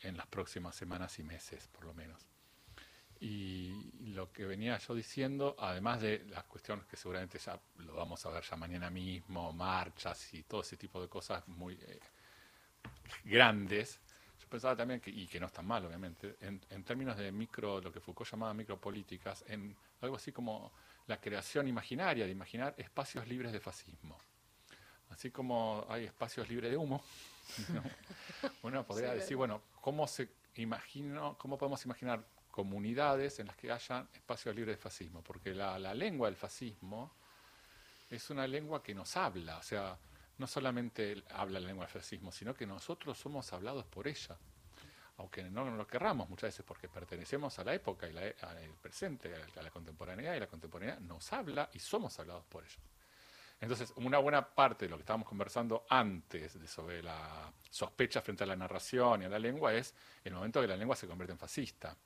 D: en las próximas semanas y meses, por lo menos. Y lo que venía yo diciendo, además de las cuestiones que seguramente ya lo vamos a ver ya mañana mismo, marchas y todo ese tipo de cosas muy eh, grandes, pensaba también, que, y que no están mal obviamente, en, en términos de micro, lo que Foucault llamaba micropolíticas, en algo así como la creación imaginaria, de imaginar espacios libres de fascismo. Así como hay espacios libres de humo, ¿no? uno podría
C: Sí,
D: decir, bueno, ¿cómo se imagino, cómo podemos imaginar comunidades en las que haya espacios libres de fascismo? Porque la, la lengua del fascismo es una lengua que nos habla, o sea, no solamente habla la lengua del fascismo, sino que nosotros somos hablados por ella. Aunque no lo querramos muchas veces porque pertenecemos a la época y al presente, a la, a la contemporaneidad, y la contemporaneidad nos habla y somos hablados por ella. Entonces, una buena parte de lo que estábamos conversando antes de sobre la sospecha frente a la narración y a la lengua es el momento que la lengua se convierte en fascista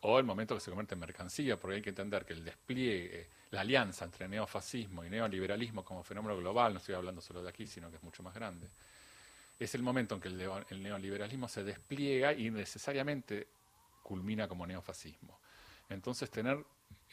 D: o el momento que se convierte en mercancía, porque hay que entender que el despliegue, la alianza entre neofascismo y neoliberalismo como fenómeno global, no estoy hablando solo de aquí, sino que es mucho más grande, es el momento en que el, el neoliberalismo se despliega y necesariamente culmina como neofascismo. Entonces, tener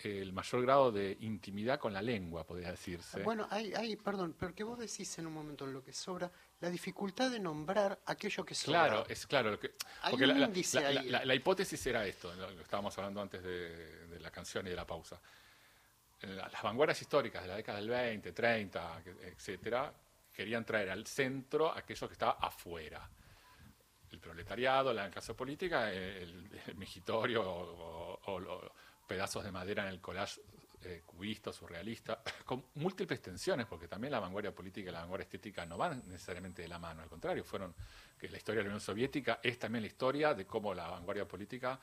D: eh, el mayor grado de intimidad con la lengua, podría decirse.
B: Bueno, hay, hay, perdón, pero que vos decís en un momento en lo que sobra, la dificultad de nombrar aquello que sobra.
D: Claro, es claro. Lo que,
B: Hay
D: porque
B: un
D: la, la-
B: índice
D: la-
B: ahí.
D: la- hipótesis era esto, lo que estábamos hablando antes de, de la canción y de la pausa. La- Las vanguardias históricas de la década del 20, 30, que- etcétera, querían traer al centro aquello que estaba afuera. El proletariado, la clase política, el, el migitorio o, o- o los pedazos de madera en el collage eh, cubista, surrealista, con múltiples tensiones, porque también la vanguardia política y la vanguardia estética no van necesariamente de la mano, al contrario, fueron que la historia de la Unión Soviética es también la historia de cómo la vanguardia política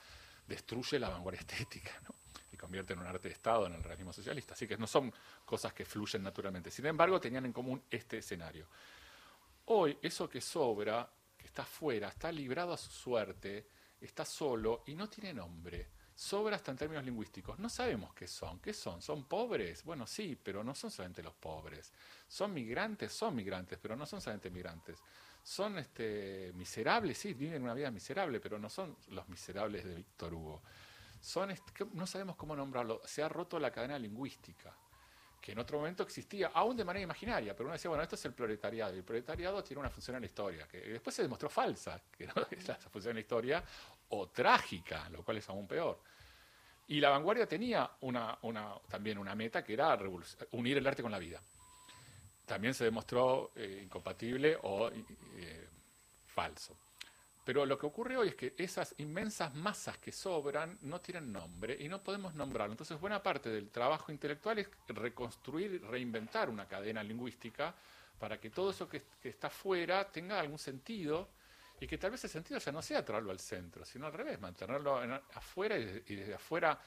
D: destruye la vanguardia estética, y convierte en un arte de Estado en el realismo socialista. Así que no son cosas que fluyen naturalmente. Sin embargo, tenían en común este escenario. Hoy, eso que sobra, que está afuera, está librado a su suerte, está solo y no tiene nombre. Sobra hasta en términos lingüísticos. No sabemos qué son. ¿Qué son? ¿Son pobres? Bueno, sí, pero no son solamente los pobres. ¿Son migrantes? Son migrantes, pero no son solamente migrantes. ¿Son este, miserables? Sí, viven una vida miserable, pero no son los miserables de Víctor Hugo. Son, no sabemos cómo nombrarlo. Se ha roto la cadena lingüística que en otro momento existía, aún de manera imaginaria, pero uno decía, bueno, esto es el proletariado, y el proletariado tiene una función en la historia, que después se demostró falsa, que no es la función en la historia, o trágica, lo cual es aún peor. Y la vanguardia tenía una, también una meta que era unir el arte con la vida. También se demostró eh, incompatible o eh, falso. Pero lo que ocurre hoy es que esas inmensas masas que sobran no tienen nombre y no podemos nombrarlo. Entonces, buena parte del trabajo intelectual es reconstruir reinventar una cadena lingüística para que todo eso que, que está fuera tenga algún sentido y que tal vez el sentido ya no sea traerlo al centro, sino al revés, mantenerlo en- afuera y desde, y desde afuera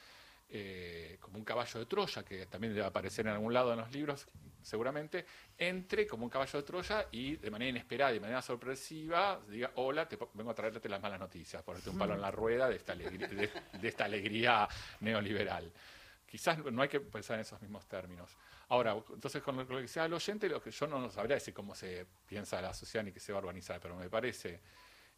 D: eh, como un caballo de Troya, que también debe aparecer en algún lado en los libros, seguramente, entre como un caballo de Troya y de manera inesperada y de manera sorpresiva diga, hola, te vengo a traerte las malas noticias, ponerte un palo en la rueda de esta alegría, de, de esta alegría neoliberal. Quizás no hay que pensar en esos mismos términos. Ahora, entonces con lo que decía el oyente, lo que yo no sabría decir cómo se piensa la sociedad ni qué se va a organizar, pero me parece,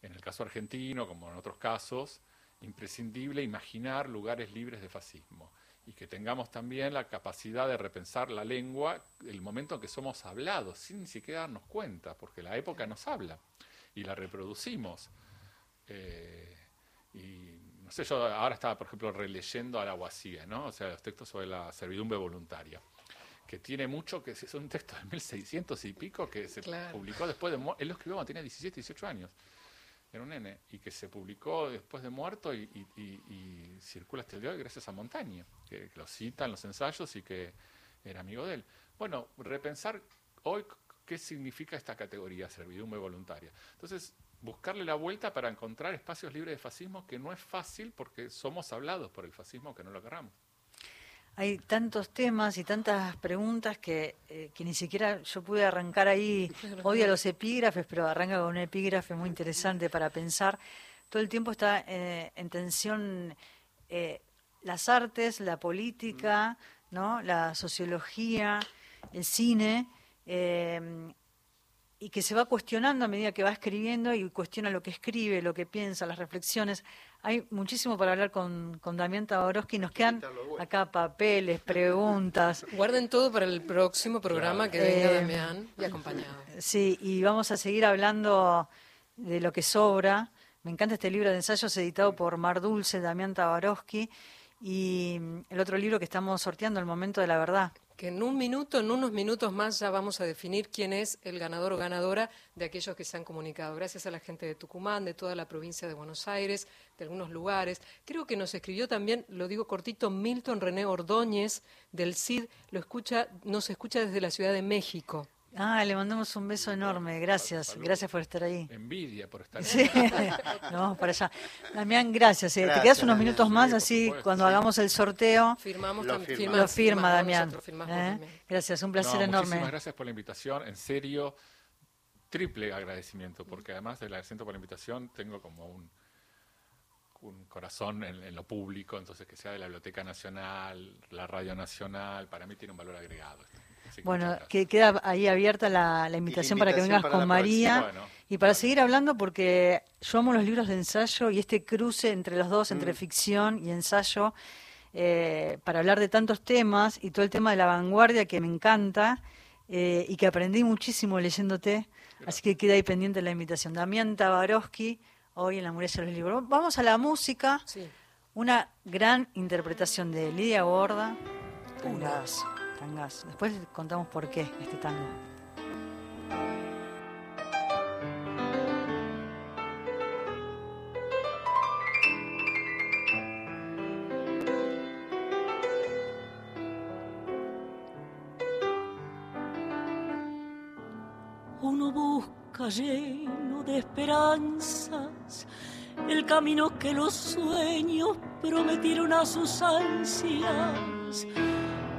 D: en el caso argentino, como en otros casos, imprescindible imaginar lugares libres de fascismo. y que tengamos también la capacidad de repensar la lengua el momento en que somos hablados, sin ni siquiera darnos cuenta, porque la época nos habla y la reproducimos. Eh, y no sé, yo ahora estaba, por ejemplo, releyendo a la Guasía, ¿no? O sea, los textos sobre la servidumbre voluntaria, que tiene mucho, que es un texto de 1600 y pico que se
C: Claro.
D: publicó después de Él lo escribió cuando tenía 17, 18 años. Era un nene. Y que se publicó después de muerto y, y- y- y circula hasta el día de hoy gracias a Montaña, que, que lo cita en los ensayos y que era amigo de él. Bueno, repensar hoy qué significa esta categoría, servidumbre voluntaria. Entonces, buscarle la vuelta para encontrar espacios libres de fascismo, que no es fácil porque somos hablados por el fascismo que no lo querramos.
A: Hay tantos temas y tantas preguntas que, eh, que ni siquiera yo pude arrancar ahí. Odio los epígrafes, pero arranca con un epígrafe muy interesante para pensar. Todo el tiempo está eh, en tensión eh, las artes, la política, ¿no? la sociología, el cine. eh, y que se va cuestionando a medida que va escribiendo y cuestiona lo que escribe, lo que piensa, las reflexiones. Hay muchísimo para hablar con, con Damián Tabarovsky. Nos quedan acá papeles, preguntas.
C: Guarden todo para el próximo programa que venga
A: Eh,
C: Damián y acompañado.
A: Sí, y vamos a seguir hablando de lo que sobra. Me encanta este libro de ensayos editado por Mar Dulce, Damián Tabarovsky, y el otro libro que estamos sorteando, El Momento de la Verdad.
C: Que en un minuto, en unos minutos más, ya vamos a definir quién es el ganador o ganadora de aquellos que se han comunicado. Gracias a la gente de Tucumán, de toda la provincia de Buenos Aires, de algunos lugares. Creo que nos escribió también, lo digo cortito, Milton René Ordóñez del CID. Lo escucha, nos escucha desde la Ciudad de México.
A: Ah, le mandamos un beso enorme. Gracias, gracias por estar ahí.
D: Envidia por estar
A: Sí, nos vamos para allá. Damián, gracias. eh. Te quedas unos
B: Damián.
A: minutos más,
D: Sí,
A: así
D: supuesto,
A: cuando
D: sí.
A: hagamos el sorteo
C: Firmamos
B: Lo
C: también.
B: firma.
A: lo firma Damián. ¿eh? Gracias, un
D: No,
A: placer
D: Muchísimas
A: enorme.
D: gracias por la invitación, en serio, triple agradecimiento, porque además del agradecimiento por la invitación, tengo como un, un corazón en, en lo público, entonces que sea de la Biblioteca Nacional, la Radio Nacional, para mí tiene un valor agregado. Así
A: Bueno, que queda ahí abierta la, la invitación para que vengas
B: para
A: con María
D: próxima. Bueno,
A: y para
D: bueno.
A: seguir hablando porque yo amo los libros de ensayo y este cruce entre los dos,
B: Mm.
A: entre ficción y ensayo, eh, para hablar de tantos temas y todo el tema de la vanguardia que me encanta eh, y que aprendí muchísimo leyéndote, así que queda ahí pendiente la invitación. Damián Tabarovsky, hoy en la muralla de los libros. Vamos a la música.
C: Sí.
A: Una gran interpretación de Lidia Gorda, Tangas, Después contamos por qué este tango.
G: Uno busca lleno de esperanzas el camino que los sueños prometieron a sus ansias.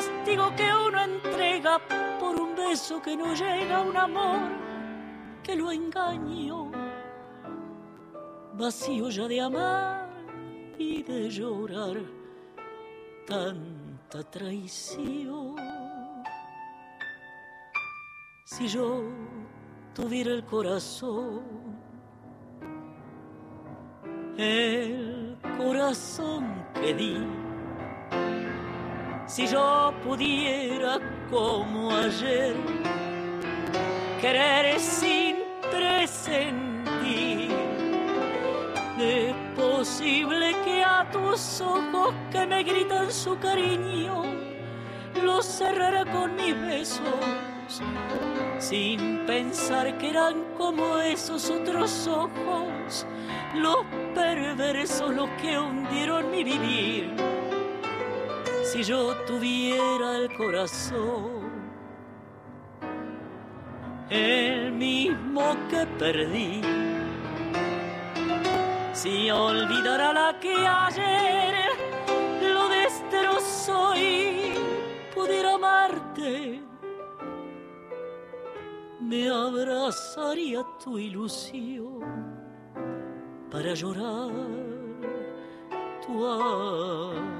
G: castigo que uno entrega por un beso que no llega un amor que lo engañó. Vacío ya de amar y de llorar tanta traición. Si yo tuviera el corazón, el corazón que di, si yo pudiera como ayer querer sin presentir, es posible que a tus ojos que me gritan su cariño los cerrara con mis besos sin pensar que eran como esos otros ojos, los perversos los que hundieron mi vivir. Si yo tuviera el corazón, el mismo que perdí, si olvidara la que ayer lo destrozó y pudiera amarte, me abrazaría tu ilusión para llorar tu amor.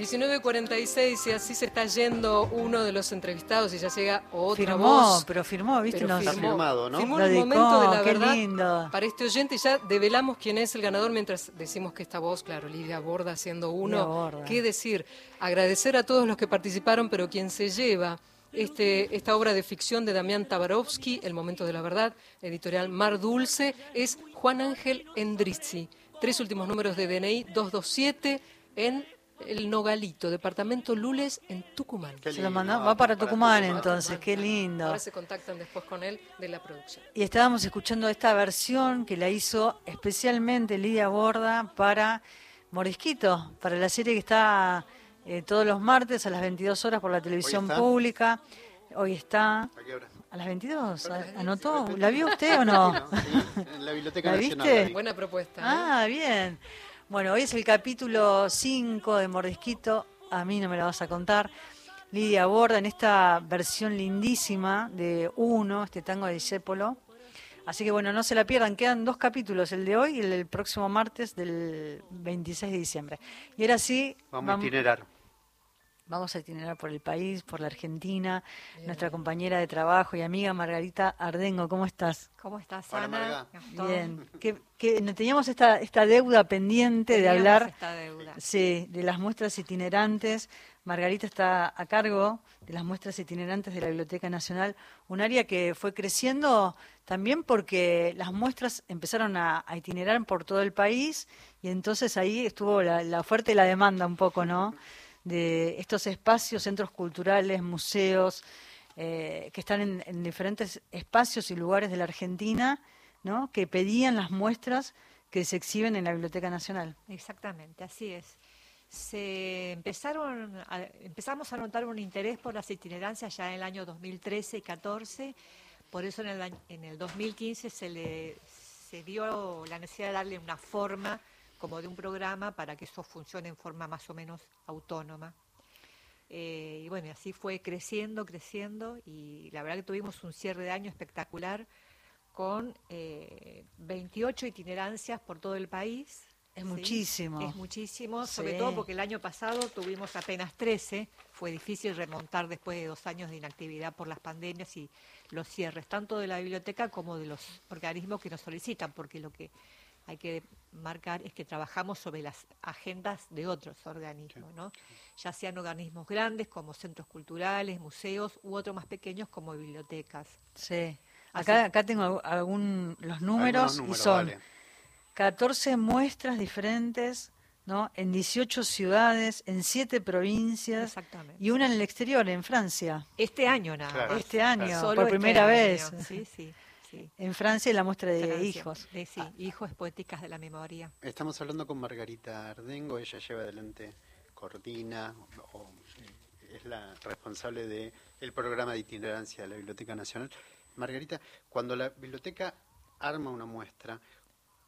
C: 19.46 y así se está yendo uno de los entrevistados y ya llega otra
A: Firmó,
C: voz.
A: pero firmó, ¿viste?
C: Pero
A: Nos-
B: Está firmado, ¿no?
C: Firmó
A: Lo
C: el
A: dedicó,
C: momento de la
A: qué
C: verdad
A: lindo.
C: para este oyente y ya develamos quién es el ganador mientras decimos que esta voz, claro, Lidia Borda siendo uno.
A: Borda.
C: ¿Qué decir? Agradecer a todos los que participaron, pero quien se lleva este, esta obra de ficción de Damián Tabarovsky, El momento de la verdad, editorial Mar Dulce, es Juan Ángel Endrizzi. Tres últimos números de DNI 227 en El Nogalito, departamento Lules, en Tucumán.
A: Se lo mandó, va para Tucumán
B: Tucumán.
A: entonces, qué lindo.
C: Ahora se contactan después con él de la producción.
A: Y estábamos escuchando esta versión que la hizo especialmente Lidia Borda para Morisquito, para la serie que está eh, todos los martes a las 22 horas por la televisión pública. Hoy está
B: ¿A qué hora?
A: a las 22. ¿Anotó? ¿La vio usted o no?
B: Sí, en la Biblioteca
A: ¿La
B: Nacional.
A: viste?
B: la vi.
C: Buena propuesta. ¿eh?
A: Ah, bien. Bueno, hoy es el capítulo 5 de Mordisquito. A mí no me la vas a contar. Lidia Borda en esta versión lindísima de Uno, este tango de Discépolo. Así que bueno, no se la pierdan. Quedan dos capítulos, el de hoy y el del próximo martes del 26 de diciembre. Y ahora sí,
B: Vamos a itinerar.
A: Vamos a itinerar por el país, por la Argentina. Nuestra compañera de trabajo y amiga Margarita Ardengo, ¿cómo estás?
H: ¿Cómo estás,
B: Hola,
H: Ana?
B: Marga.
H: Gastón.
A: Bien. Que, que teníamos esta, esta deuda pendiente de hablar
H: esta deuda.
A: sí, de las muestras itinerantes. Margarita está a cargo de las muestras itinerantes de la Biblioteca Nacional, un área que fue creciendo también porque las muestras empezaron a, a itinerar por todo el país y entonces ahí estuvo la, la oferta y la demanda un poco, ¿no? De estos espacios, centros culturales, museos, eh, que están en, en diferentes espacios y lugares de la Argentina, ¿no? Que pedían las muestras que se exhiben en la Biblioteca Nacional.
H: Exactamente, así es. Se empezaron, a- empezamos a notar un interés por las itinerancias ya en el año 2013 y 14, por eso en el, en el 2015 se le se dio la necesidad de darle una forma como de un programa para que eso funcione en forma más o menos autónoma. Eh, y bueno, así fue creciendo, creciendo, y la verdad que tuvimos un cierre de año espectacular con eh, 28 itinerancias por todo el país.
A: Es
H: ¿sí?
A: muchísimo.
H: Es muchísimo, sobre todo porque el año pasado tuvimos apenas 13. Fue difícil remontar después de dos años de inactividad por las pandemias y los cierres, tanto de la biblioteca como de los organismos que nos solicitan, porque lo que hay que marcar es que trabajamos sobre las agendas de otros organismos, ¿no? ya sean organismos grandes como centros culturales, museos u otros más pequeños como bibliotecas.
A: Sí. Acá, acá tengo algún- los números, y son
B: dale.
A: 14 muestras diferentes, ¿no? En 18 ciudades, en 7 provincias y una en el exterior, en Francia.
H: Este año nada
B: Claro.
A: Este año,
H: Solo
A: por
H: este
A: primera
H: año,
A: vez.
H: Sí, sí, sí.
A: En Francia la muestra de
H: Francia.
A: hijos.
H: De- sí, hijos poéticas de la memoria.
B: Estamos hablando con Margarita Ardengo, ella lleva adelante, coordina, o, es la responsable del el programa de itinerancia de la Biblioteca Nacional. Margarita, cuando la biblioteca arma una muestra,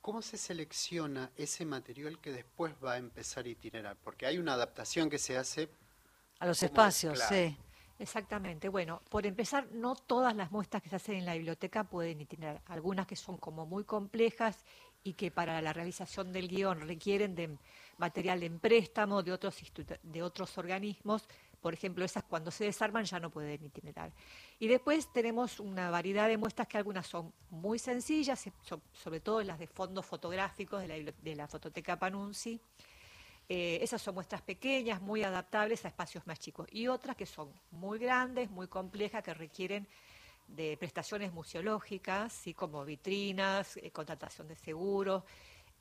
B: ¿cómo se selecciona ese material que después va a empezar a itinerar? Porque hay una adaptación que se hace
A: A los espacios,
B: Claro.
A: sí.
H: Exactamente. Bueno, por empezar, no todas las muestras que se hacen en la biblioteca pueden itinerar. Algunas que son como muy complejas y que para la realización del guion requieren de material en préstamo de otros, de otros organismos. Por ejemplo, esas cuando se desarman ya no pueden itinerar. Y después tenemos una variedad de muestras que algunas son muy sencillas, so- sobre todo las de fondos fotográficos de la, de la Fototeca Panunzi. Eh, esas son muestras pequeñas, muy adaptables a espacios más chicos. Y otras que son muy grandes, muy complejas, que requieren de prestaciones museológicas, ¿sí? como vitrinas, eh, contratación de seguros,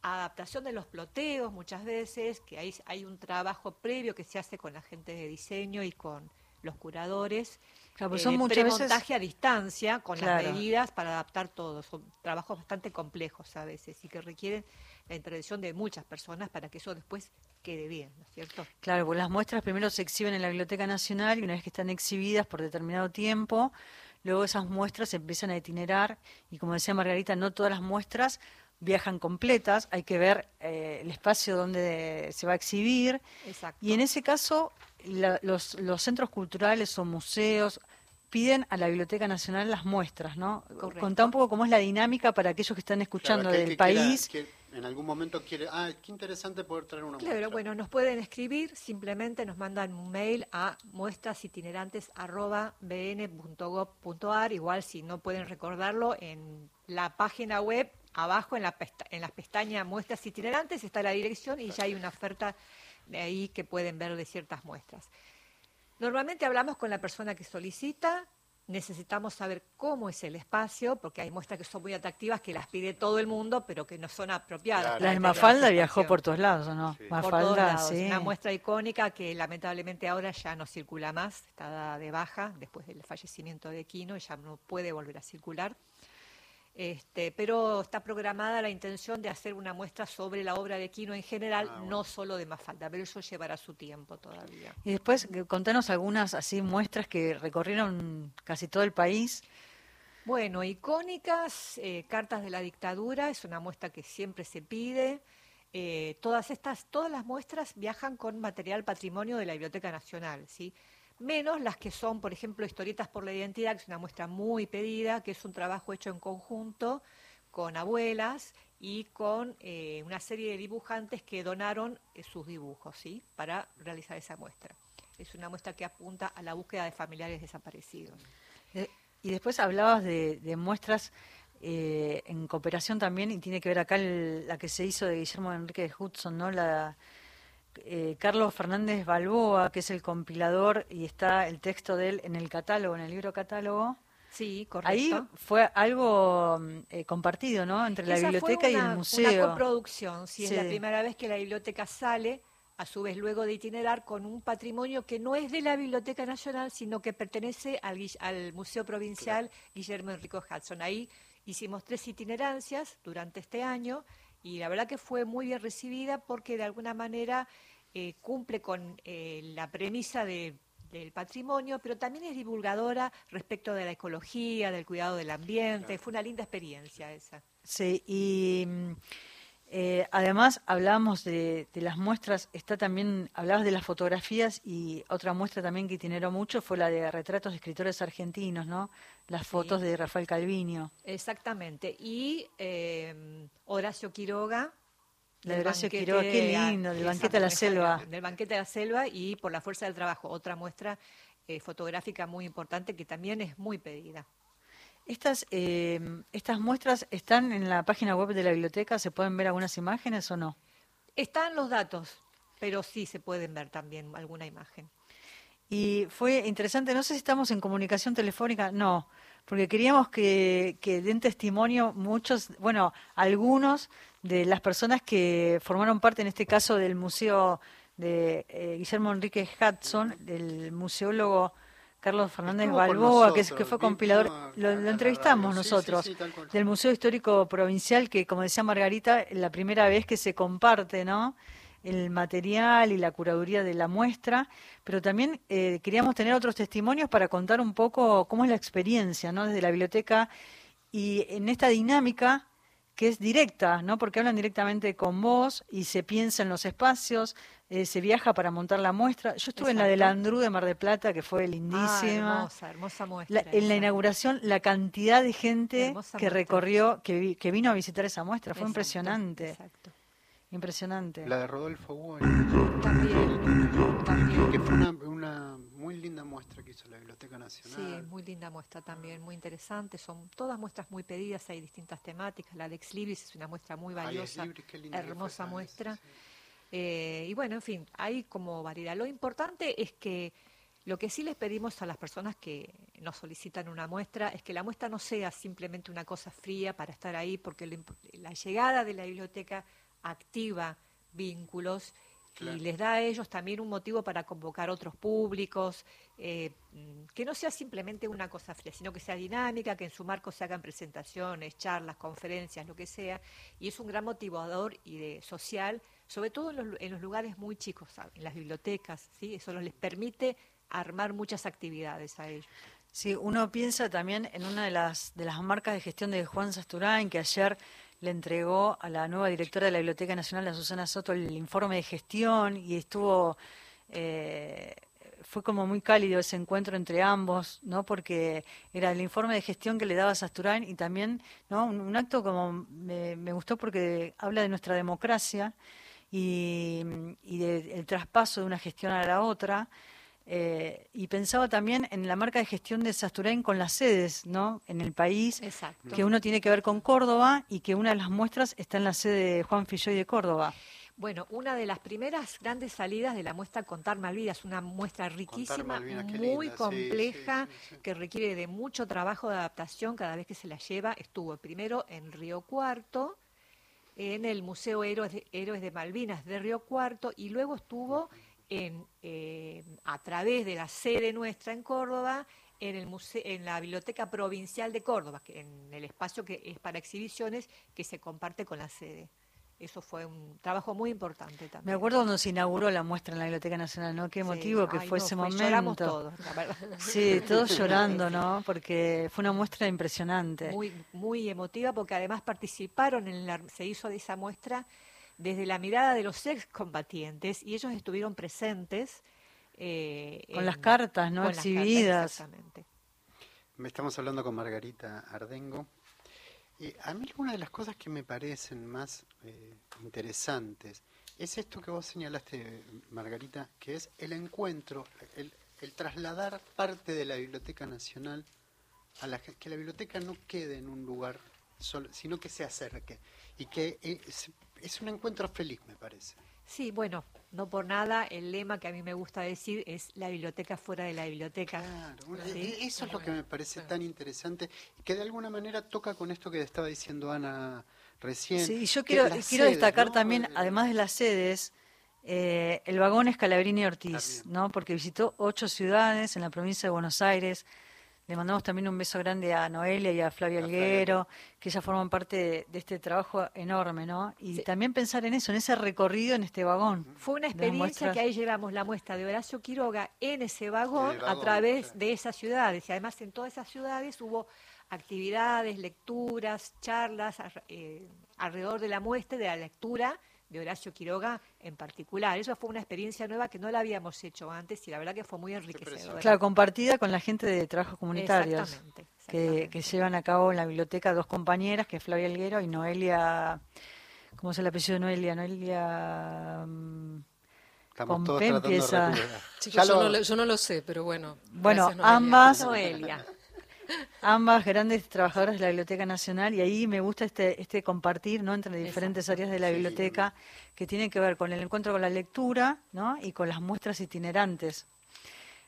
H: adaptación de los ploteos muchas veces, que hay, hay un trabajo previo que se hace con la gente de diseño y con los curadores.
A: Claro, pues
H: eh,
A: son
H: de
A: muchas veces-
H: premontaje a distancia con
A: Claro.
H: las medidas para adaptar todo. Son trabajos bastante complejos a veces y que requieren la intervención de muchas personas para que eso después quede bien, ¿no es cierto?
A: Claro, pues las muestras primero se exhiben en la Biblioteca Nacional y una vez que están exhibidas por determinado tiempo, luego esas muestras empiezan a itinerar y como decía Margarita, no todas las muestras viajan completas, hay que ver eh, el espacio donde se va a exhibir.
H: Exacto.
A: Y en ese caso, la- los, los centros culturales o museos piden a la Biblioteca Nacional las muestras, ¿no?
H: Correcto.
A: Contá un poco cómo es la dinámica para aquellos que están escuchando
B: Claro, aquel
A: del
B: que quiera-
A: país.
B: que en algún momento quiere, ah, qué interesante poder traer una
H: Claro,
B: muestra.
H: bueno, nos pueden escribir, simplemente nos mandan un mail a muestrasitinerantes.bn.gov.ar, igual si no pueden recordarlo, en la página web, abajo en, la pesta- en las pestañas muestras itinerantes está la dirección y ya hay una oferta de ahí que pueden ver de ciertas muestras. Normalmente hablamos con la persona que solicita, necesitamos saber cómo es el espacio, porque hay muestras que son muy atractivas, que las pide todo el mundo, pero que no son apropiadas.
B: Claro.
A: La de
H: esta
A: Mafalda viajó por todos lados, ¿o no?
B: Sí.
H: por todos
A: Mafalda,
H: lados.
A: sí.
H: Una muestra icónica que lamentablemente ahora ya no circula más, está dada de baja después del fallecimiento de Quino, ya no puede volver a circular. Este, pero está programada la intención de hacer una muestra sobre la obra de Quino en general,
B: Ah, bueno.
H: no solo de Mafalda, pero eso llevará su tiempo todavía.
A: Y después eh, contanos algunas así muestras que recorrieron casi todo el país.
H: Bueno, icónicas, eh, cartas de la dictadura, es una muestra que siempre se pide. Eh, todas estas, todas las muestras viajan con material patrimonio de la Biblioteca Nacional, ¿sí? Menos las que son, por ejemplo, historietas por la identidad, que es una muestra muy pedida, que es un trabajo hecho en conjunto con abuelas y con eh, una serie de dibujantes que donaron eh, sus dibujos, ¿sí? Para realizar esa muestra. Es una muestra que apunta a la búsqueda de familiares desaparecidos.
A: Eh, Y después hablabas de, de muestras eh, en cooperación también, y tiene que ver acá el- la que se hizo de Guillermo Enrique Hudson, ¿no? La, eh, Carlos Fernández Balboa, que es el compilador, y está el texto de él en el catálogo, en el libro catálogo.
H: Sí, correcto.
A: Ahí fue algo mm, eh, compartido, ¿no? Entre la
H: Esa fue
A: biblioteca y
H: una-
A: el
H: Una
A: museo.
H: coproducción, sí, es la primera vez que la biblioteca sale, a su vez luego de itinerar, con un patrimonio que no es de la Biblioteca Nacional, sino que pertenece al, al Museo Provincial Guillermo Enrico Hudson. Ahí hicimos tres itinerancias durante este año y la verdad que fue muy bien recibida porque de alguna manera eh, cumple con eh, la premisa de- del patrimonio, pero también es divulgadora respecto de la ecología, del cuidado del ambiente. Fue una linda experiencia esa.
A: Sí, y mm, eh, además hablábamos de, de las muestras, está también, hablabas de las fotografías y otra muestra también que itineró mucho fue la de retratos de escritores argentinos, ¿no? Las fotos de Rafael Calviño.
H: Exactamente. Y eh, Horacio Quiroga.
A: La de Horacio
H: banquete
A: Quiroga, qué lindo, del banquete a la selva.
H: Del banquete a la selva y por la fuerza del trabajo. Otra muestra eh, fotográfica muy importante que también es muy pedida.
A: Estas, eh, estas muestras están en la página web de la biblioteca, ¿se pueden ver algunas imágenes o no?
H: Están los datos, pero sí se pueden ver también alguna imagen.
A: Y fue interesante, no sé si estamos en comunicación telefónica, no, porque queríamos que, que den testimonio muchos, bueno, algunos de las personas que formaron parte en este caso del museo de eh, Guillermo Enrique Hudson, del museólogo Carlos Fernández
B: Estuvo
A: Balboa, que, es- que
B: nosotros,
A: fue compilador,
B: a-
A: lo, entrevistamos
B: radio. Sí, sí,
A: nosotros,
B: sí,
A: del Museo Histórico Provincial, que como decía Margarita, la primera vez que se comparte, ¿no? el material y la curaduría de la muestra, pero también eh, queríamos tener otros testimonios para contar un poco cómo es la experiencia, ¿no? Desde la biblioteca y en esta dinámica que es directa, ¿no? Porque hablan directamente con vos y se piensa en los espacios, eh, se viaja para montar la muestra. Yo estuve en la de. Landru de Mar de Plata, que fue
H: Ah,
A: lindísima.
H: hermosa, hermosa muestra.
A: La- en la inauguración, la cantidad de gente
H: Hermosa
A: que
H: muestra.
A: recorrió, que, vi- que vino a visitar esa muestra, fue
H: Exacto,
A: impresionante,
H: Exacto.
A: impresionante.
B: La de Rodolfo Wall,
H: También, también.
B: que fue una, una muy linda muestra que hizo la Biblioteca Nacional.
H: Sí, muy linda muestra también, muy interesante. Son todas muestras muy pedidas, hay distintas temáticas. La de Ex Libris es una muestra muy valiosa,
B: Libris,
H: hermosa
B: esa,
H: muestra.
B: sí.
H: Eh, y bueno, en fin, hay como variedad. Lo importante es que lo que sí les pedimos a las personas que nos solicitan una muestra es que la muestra no sea simplemente una cosa fría para estar ahí, porque la llegada de la biblioteca activa vínculos
B: Claro.
H: y les da a ellos también un motivo para convocar otros públicos, eh, mm, que no sea simplemente una cosa fría, sino que sea dinámica, que en su marco se hagan presentaciones, charlas, conferencias, lo que sea, y es un gran motivador y de, social, sobre todo en los, en los lugares muy chicos, en las bibliotecas, ¿sí? eso les permite armar muchas actividades a ellos.
A: Sí, uno piensa también en una de las, de las marcas de gestión de Juan Sasturain, que ayer le entregó a la nueva directora de la Biblioteca Nacional, a Susana Soto, el informe de gestión y estuvo, eh, fue como muy cálido ese encuentro entre ambos, ¿no? Porque era el informe de gestión que le daba Sasturán y también, ¿no? Un, acto como me, gustó porque habla de nuestra democracia y, y del traspaso de una gestión a la otra. Eh, y pensaba también en la marca de gestión de Sasturain con las sedes ¿no? en el país, que uno tiene que ver con Córdoba y que una de las muestras está en la sede de Juan Filloy de Córdoba.
H: Bueno, una de las primeras grandes salidas de la muestra Contar Malvidas, una muestra riquísima, muy compleja, que requiere de mucho trabajo de adaptación cada vez que se la lleva. Estuvo primero en Río Cuarto, en el Museo Héroes de, Héroes de Malvinas de Río Cuarto, y luego estuvo en, eh, a través de la sede nuestra en Córdoba, en, el museo, en la Biblioteca Provincial de Córdoba, que en el espacio que es para exhibiciones que se comparte con la sede. Eso fue un trabajo muy importante también.
A: Me acuerdo cuando se inauguró la muestra en la Biblioteca Nacional, ¿no? Qué motivo que fue ese momento. Lloramos
H: todos, la verdad.
A: Sí, todos llorando, ¿no? Porque fue una muestra impresionante.
H: Muy, muy emotiva porque además participaron en la, se hizo de esa muestra desde la mirada de los excombatientes y ellos estuvieron presentes.
A: Eh, con las cartas, ¿no? Exhibidas.
H: exactamente.
B: Estamos hablando con Margarita Ardengo. Y a mí una de las cosas que me parecen más eh, interesantes es esto que vos señalaste, Margarita, que es el encuentro, el, trasladar parte de la Biblioteca Nacional a la que la biblioteca no quede en un lugar solo, sino que se acerque y que eh, es un encuentro feliz, me parece.
H: Sí, bueno, no por nada, el lema que a mí me gusta decir es la biblioteca fuera de la biblioteca.
B: Claro, e-, eso es lo que me parece tan interesante, que de alguna manera toca con esto que estaba diciendo Ana recién.
A: Sí, yo quiero, quiero destacar también, eh, además de las sedes, eh, el vagón Escalabrini Ortiz, ¿no? porque visitó ocho ciudades en la provincia de Buenos Aires, le mandamos también un beso grande a Noelia y a Flavia Alguero, que ya forman parte de, este trabajo enorme, ¿no? Y también pensar en eso, en ese recorrido en este vagón.
H: Fue una experiencia que ahí llevamos la muestra de Horacio Quiroga en ese vagón, a través de esas ciudades. Y además en todas esas ciudades hubo actividades, lecturas, charlas eh, alrededor de la muestra, de la lectura de Horacio Quiroga en particular. Eso fue una experiencia nueva que no la habíamos hecho antes y la verdad que fue muy enriquecedora.
A: Claro, compartida con la gente de trabajos comunitarios Que, llevan a cabo en la biblioteca dos compañeras, que es Flavia Alguero y Noelia, ¿cómo es el apellido de Noelia? Noelia...
B: Mm, Estamos todos empieza.
C: yo, no, lo sé, pero bueno.
A: Bueno, ambas. Noelia ambas grandes trabajadoras de la Biblioteca Nacional y ahí me gusta este, este compartir ¿no? entre diferentes áreas de la biblioteca que tiene que ver con el encuentro con la lectura ¿no? y con las muestras itinerantes.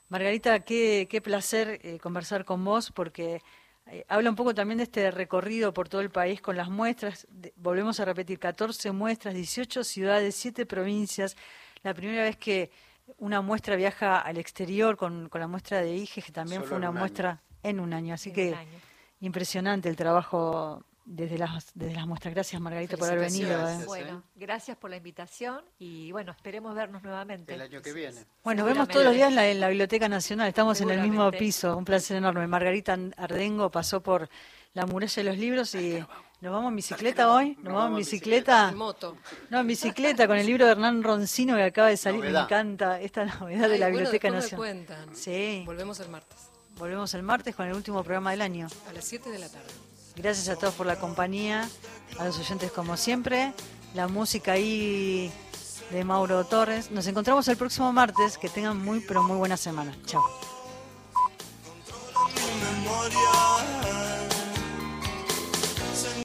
A: Margarita, qué, qué placer eh, conversar con vos porque eh, habla un poco también de este recorrido por todo el país con las muestras. volvemos a repetir, 14 muestras, 18 ciudades, 7 provincias. La primera vez que una muestra viaja al exterior con, con la muestra de IGE, que también fue una muestra en un año. Así que impresionante el trabajo desde las, desde las muestras. Gracias, Margarita, por haber venido.
H: ¿eh? Bueno, gracias por la invitación y bueno, esperemos vernos nuevamente.
B: El año que viene.
A: Bueno, vemos todos los días en la, Biblioteca Nacional. Estamos en el mismo piso. Un placer enorme. Margarita Ardengo pasó por la muralla de los libros y nos vamos en bicicleta hoy. Nos, vamos en bicicleta.
C: En moto.
A: No, en bicicleta con el libro de Hernán Roncino que acaba de salir. Me encanta esta novedad de la Biblioteca Nacional.
C: Sí. Volvemos el martes.
A: Volvemos el martes con el último programa del año.
C: A las 7 de la tarde.
A: Gracias a todos por la compañía, a los oyentes como siempre. La música ahí de Mauro Torres. Nos encontramos el próximo martes. Que tengan muy, pero muy buena semana. Chao.